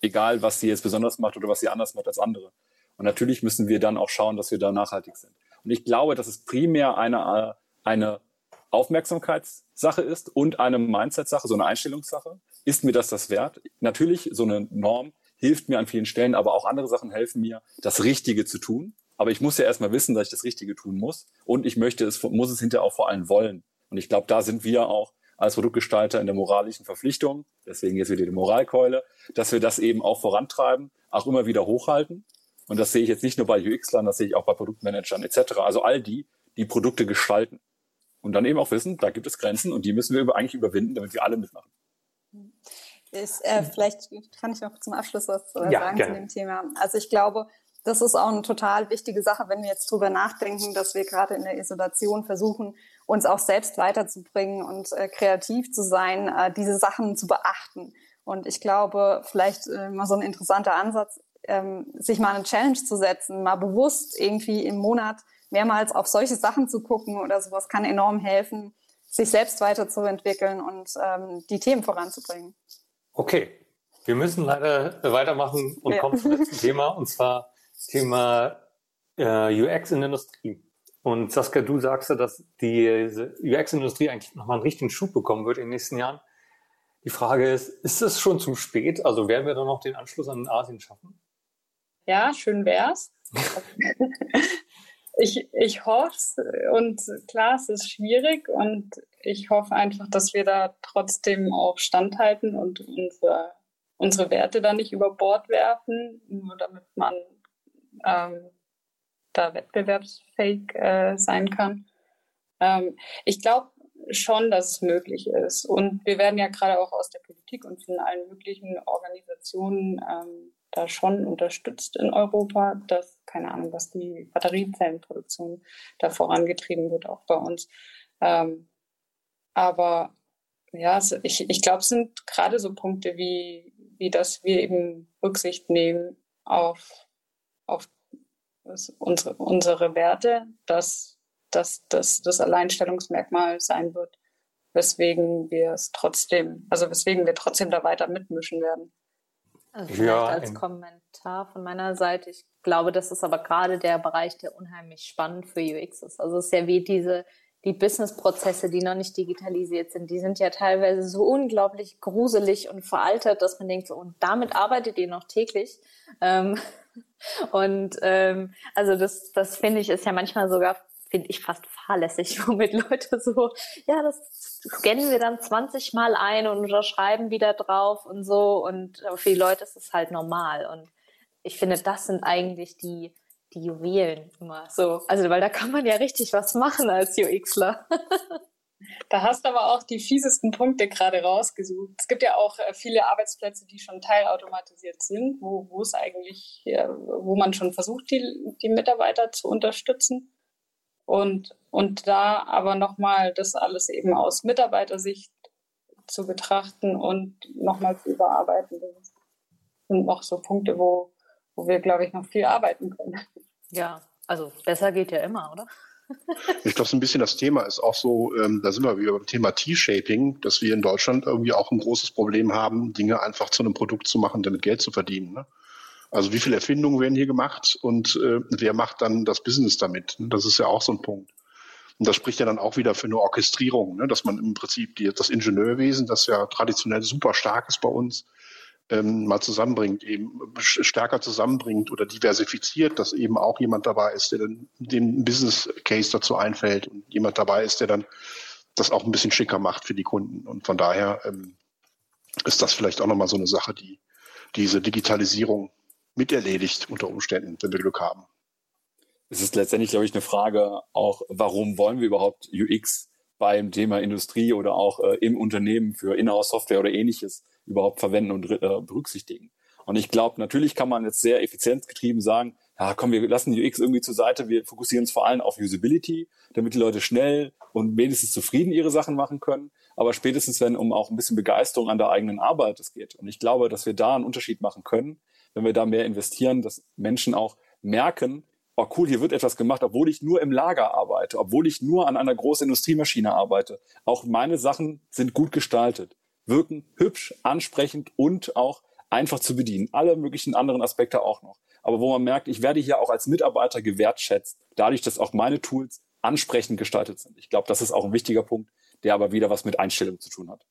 [SPEAKER 5] Egal, was sie jetzt besonders macht oder was sie anders macht als andere. Und natürlich müssen wir dann auch schauen, dass wir da nachhaltig sind. Und ich glaube, dass es primär eine, eine Aufmerksamkeitssache ist und eine Mindset-Sache, so eine Einstellungssache. Ist mir das das wert? Natürlich, so eine Norm hilft mir an vielen Stellen, aber auch andere Sachen helfen mir, das Richtige zu tun. Aber ich muss ja erstmal wissen, dass ich das Richtige tun muss. Und ich möchte es, muss es hinterher auch vor allem wollen. Und ich glaube, da sind wir auch als Produktgestalter in der moralischen Verpflichtung, deswegen jetzt wieder die Moralkeule, dass wir das eben auch vorantreiben, auch immer wieder hochhalten. Und das sehe ich jetzt nicht nur bei UX-Lern, das sehe ich auch bei Produktmanagern etc. Also all die, die Produkte gestalten. Und dann eben auch wissen, da gibt es Grenzen und die müssen wir eigentlich überwinden, damit wir alle mitmachen.
[SPEAKER 9] Ist, äh, vielleicht kann ich noch zum Abschluss was äh, ja, sagen gerne. zu dem Thema. Also ich glaube, das ist auch eine total wichtige Sache, wenn wir jetzt drüber nachdenken, dass wir gerade in der Isolation versuchen, uns auch selbst weiterzubringen und äh, kreativ zu sein, äh, diese Sachen zu beachten. Und ich glaube, vielleicht äh, mal so ein interessanter Ansatz, ähm, sich mal eine Challenge zu setzen, mal bewusst irgendwie im Monat mehrmals auf solche Sachen zu gucken oder sowas kann enorm helfen, sich selbst weiterzuentwickeln und ähm, die Themen voranzubringen.
[SPEAKER 2] Okay, wir müssen leider weitermachen und ja. kommen zum letzten Thema und zwar Thema äh, UX in der Industrie. Und Saskia, du sagst ja, dass die UX-Industrie eigentlich nochmal einen richtigen Schub bekommen wird in den nächsten Jahren. Die Frage ist, ist es schon zu spät? Also werden wir dann noch den Anschluss an Asien schaffen?
[SPEAKER 10] Ja, schön wär's. (laughs) ich, ich hoffe es und klar, es ist schwierig und ich hoffe einfach, dass wir da trotzdem auch standhalten und unsere, unsere Werte da nicht über Bord werfen, nur damit man ähm, da wettbewerbsfähig äh, sein kann. Ähm, ich glaube schon, dass es möglich ist. Und wir werden ja gerade auch aus der Politik und von allen möglichen Organisationen ähm, da schon unterstützt in Europa, dass, keine Ahnung, was die Batteriezellenproduktion da vorangetrieben wird, auch bei uns. Ähm, aber ja, ich, ich glaube, es sind gerade so Punkte wie, wie dass wir eben Rücksicht nehmen auf, auf unsere, unsere Werte, dass, dass das das Alleinstellungsmerkmal sein wird, weswegen wir es trotzdem, also weswegen wir trotzdem da weiter mitmischen werden.
[SPEAKER 6] Also vielleicht ja, als Kommentar von meiner Seite. Ich glaube, das ist aber gerade der Bereich, der unheimlich spannend für UX ist. Also es ist ja wie diese, die Business-Prozesse, die noch nicht digitalisiert sind, die sind ja teilweise so unglaublich gruselig und veraltet, dass man denkt, so, und damit arbeitet ihr noch täglich. Ähm, (laughs) und ähm, also das, das finde ich ist ja manchmal sogar finde ich fast fahrlässig, (laughs) womit Leute so, ja, das scannen wir dann 20 Mal ein und unterschreiben wieder drauf und so. Und für die Leute ist es halt normal. Und ich finde, das sind eigentlich die, die Juwelen immer so. Also, weil da kann man ja richtig was machen als UXler. (laughs)
[SPEAKER 10] Da hast du aber auch die fiesesten Punkte gerade rausgesucht. Es gibt ja auch äh, viele Arbeitsplätze, die schon teilautomatisiert sind, wo, wo es eigentlich, wo man schon versucht, die, die Mitarbeiter zu unterstützen. Und, und da aber nochmal das alles eben aus Mitarbeitersicht zu betrachten und nochmal zu überarbeiten. Das sind noch so Punkte, wo, wo wir, glaube ich, noch viel arbeiten können.
[SPEAKER 6] Ja, also besser geht ja immer, oder?
[SPEAKER 4] Ich glaube, so ein bisschen das Thema ist auch so, ähm, da sind wir wieder beim Thema T-Shaping, dass wir in Deutschland irgendwie auch ein großes Problem haben, Dinge einfach zu einem Produkt zu machen, damit Geld zu verdienen. Ne? Also wie viele Erfindungen werden hier gemacht und äh, wer macht dann das Business damit? Das ist ja auch so ein Punkt. Und das spricht ja dann auch wieder für eine Orchestrierung, ne? dass man im Prinzip die, das Ingenieurwesen, das ja traditionell super stark ist bei uns, ähm, mal zusammenbringt, eben stärker zusammenbringt oder diversifiziert, dass eben auch jemand dabei ist, der dann dem Business Case dazu einfällt und jemand dabei ist, der dann das auch ein bisschen schicker macht für die Kunden. Und von daher ähm, ist das vielleicht auch nochmal so eine Sache, die diese Digitalisierung miterledigt unter Umständen, wenn wir Glück haben.
[SPEAKER 5] Es ist letztendlich, glaube ich, eine Frage auch, warum wollen wir überhaupt UX beim Thema Industrie oder auch äh, im Unternehmen für Inhouse-Software oder ähnliches überhaupt verwenden und äh, berücksichtigen. Und ich glaube, natürlich kann man jetzt sehr effizienzgetrieben sagen, ja, komm, wir lassen UX irgendwie zur Seite, wir fokussieren uns vor allem auf Usability, damit die Leute schnell und wenigstens zufrieden ihre Sachen machen können. Aber spätestens, wenn um auch ein bisschen Begeisterung an der eigenen Arbeit es geht. Und ich glaube, dass wir da einen Unterschied machen können, wenn wir da mehr investieren, dass Menschen auch merken, oh cool, hier wird etwas gemacht, obwohl ich nur im Lager arbeite, obwohl ich nur an einer großen Industriemaschine arbeite. Auch meine Sachen sind gut gestaltet, wirken hübsch, ansprechend und auch einfach zu bedienen. Alle möglichen anderen Aspekte auch noch. Aber wo man merkt, ich werde hier auch als Mitarbeiter gewertschätzt, dadurch, dass auch meine Tools ansprechend gestaltet sind. Ich glaube, das ist auch ein wichtiger Punkt, der aber wieder was mit Einstellung zu tun hat.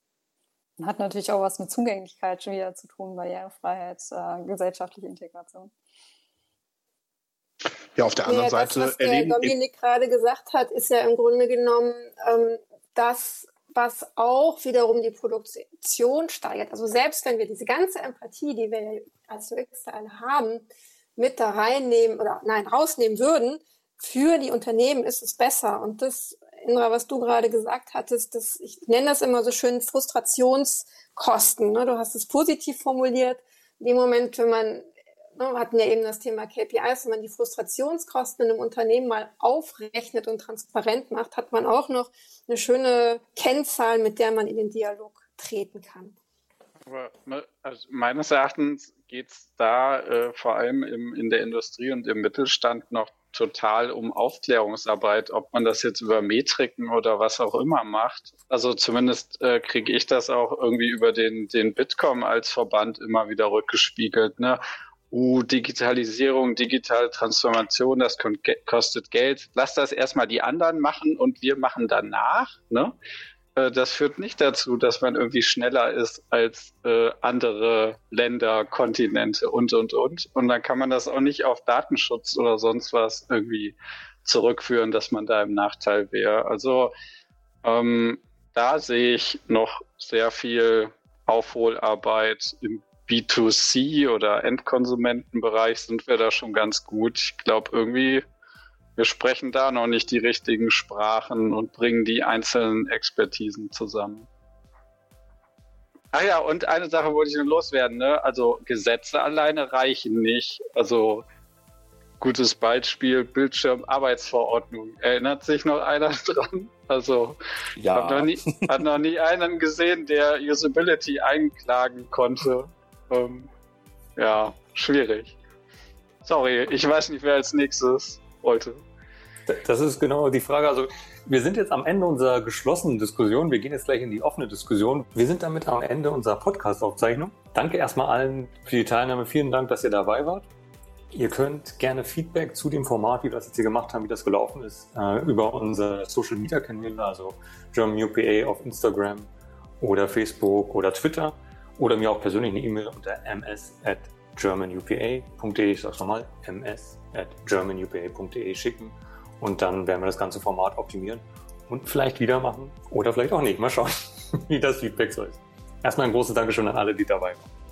[SPEAKER 9] Hat natürlich auch was mit Zugänglichkeit schon wieder zu tun, Barrierefreiheit, äh, gesellschaftliche Integration.
[SPEAKER 4] Ja, auf der anderen ja, Seite.
[SPEAKER 7] Das, was der Dominik gerade gesagt hat, ist ja im Grunde genommen ähm, das, was auch wiederum die Produktion steigert. Also selbst wenn wir diese ganze Empathie, die wir als UX alle haben, mit da reinnehmen oder nein, rausnehmen würden, für die Unternehmen ist es besser. Und das Indra, was du gerade gesagt hattest, das, ich nenne das immer so schön Frustrationskosten. Ne? Du hast es positiv formuliert. In dem Moment, wenn man, ne, wir hatten ja eben das Thema KPIs, wenn man die Frustrationskosten in einem Unternehmen mal aufrechnet und transparent macht, hat man auch noch eine schöne Kennzahl, mit der man in den Dialog treten kann.
[SPEAKER 8] Ne, also meines Erachtens geht es da äh, vor allem im, in der Industrie und im Mittelstand noch total um Aufklärungsarbeit, ob man das jetzt über Metriken oder was auch immer macht. Also zumindest äh, kriege ich das auch irgendwie über den, den Bitkom als Verband immer wieder rückgespiegelt. Ne? Uh, Digitalisierung, digitale Transformation, das kostet Geld. Lass das erstmal die anderen machen und wir machen danach. Ne? Äh, das führt nicht dazu, dass man irgendwie schneller ist als äh, andere Länder, Kontinente und, und, und. Und dann kann man das auch nicht auf Datenschutz oder sonst was irgendwie zurückführen, dass man da im Nachteil wäre. Also ähm, da sehe ich noch sehr viel Aufholarbeit im B2C oder Endkonsumentenbereich sind wir da schon ganz gut. Ich glaube irgendwie, wir sprechen da noch nicht die richtigen Sprachen und bringen die einzelnen Expertisen zusammen. Ach ja, und eine Sache wollte ich nur loswerden. Ne? Also Gesetze alleine reichen nicht. Also gutes Beispiel Bildschirmarbeitsverordnung. Erinnert sich noch einer dran? Also ja. habe noch, nie, hab noch nie einen gesehen, der Usability einklagen konnte. Ähm, ja, schwierig. Sorry, ich weiß nicht, wer als nächstes wollte.
[SPEAKER 2] Das ist genau die Frage. Also wir sind jetzt am Ende unserer geschlossenen Diskussion. Wir gehen jetzt gleich in die offene Diskussion. Wir sind damit am Ende unserer Podcast-Aufzeichnung. Danke erstmal allen für die Teilnahme. Vielen Dank, dass ihr dabei wart. Ihr könnt gerne Feedback zu dem Format, wie wir das jetzt hier gemacht haben, wie das gelaufen ist, äh, über unsere Social Media Kanäle, also German UPA auf Instagram oder Facebook oder Twitter oder mir auch persönlich eine E-Mail unter ms germanupa.de, ich sag's nochmal, ms at germanupa.de schicken und dann werden wir das ganze Format optimieren und vielleicht wieder machen oder vielleicht auch nicht. Mal schauen, (laughs) wie das Feedback so ist. Erstmal ein großes Dankeschön an alle, die dabei waren.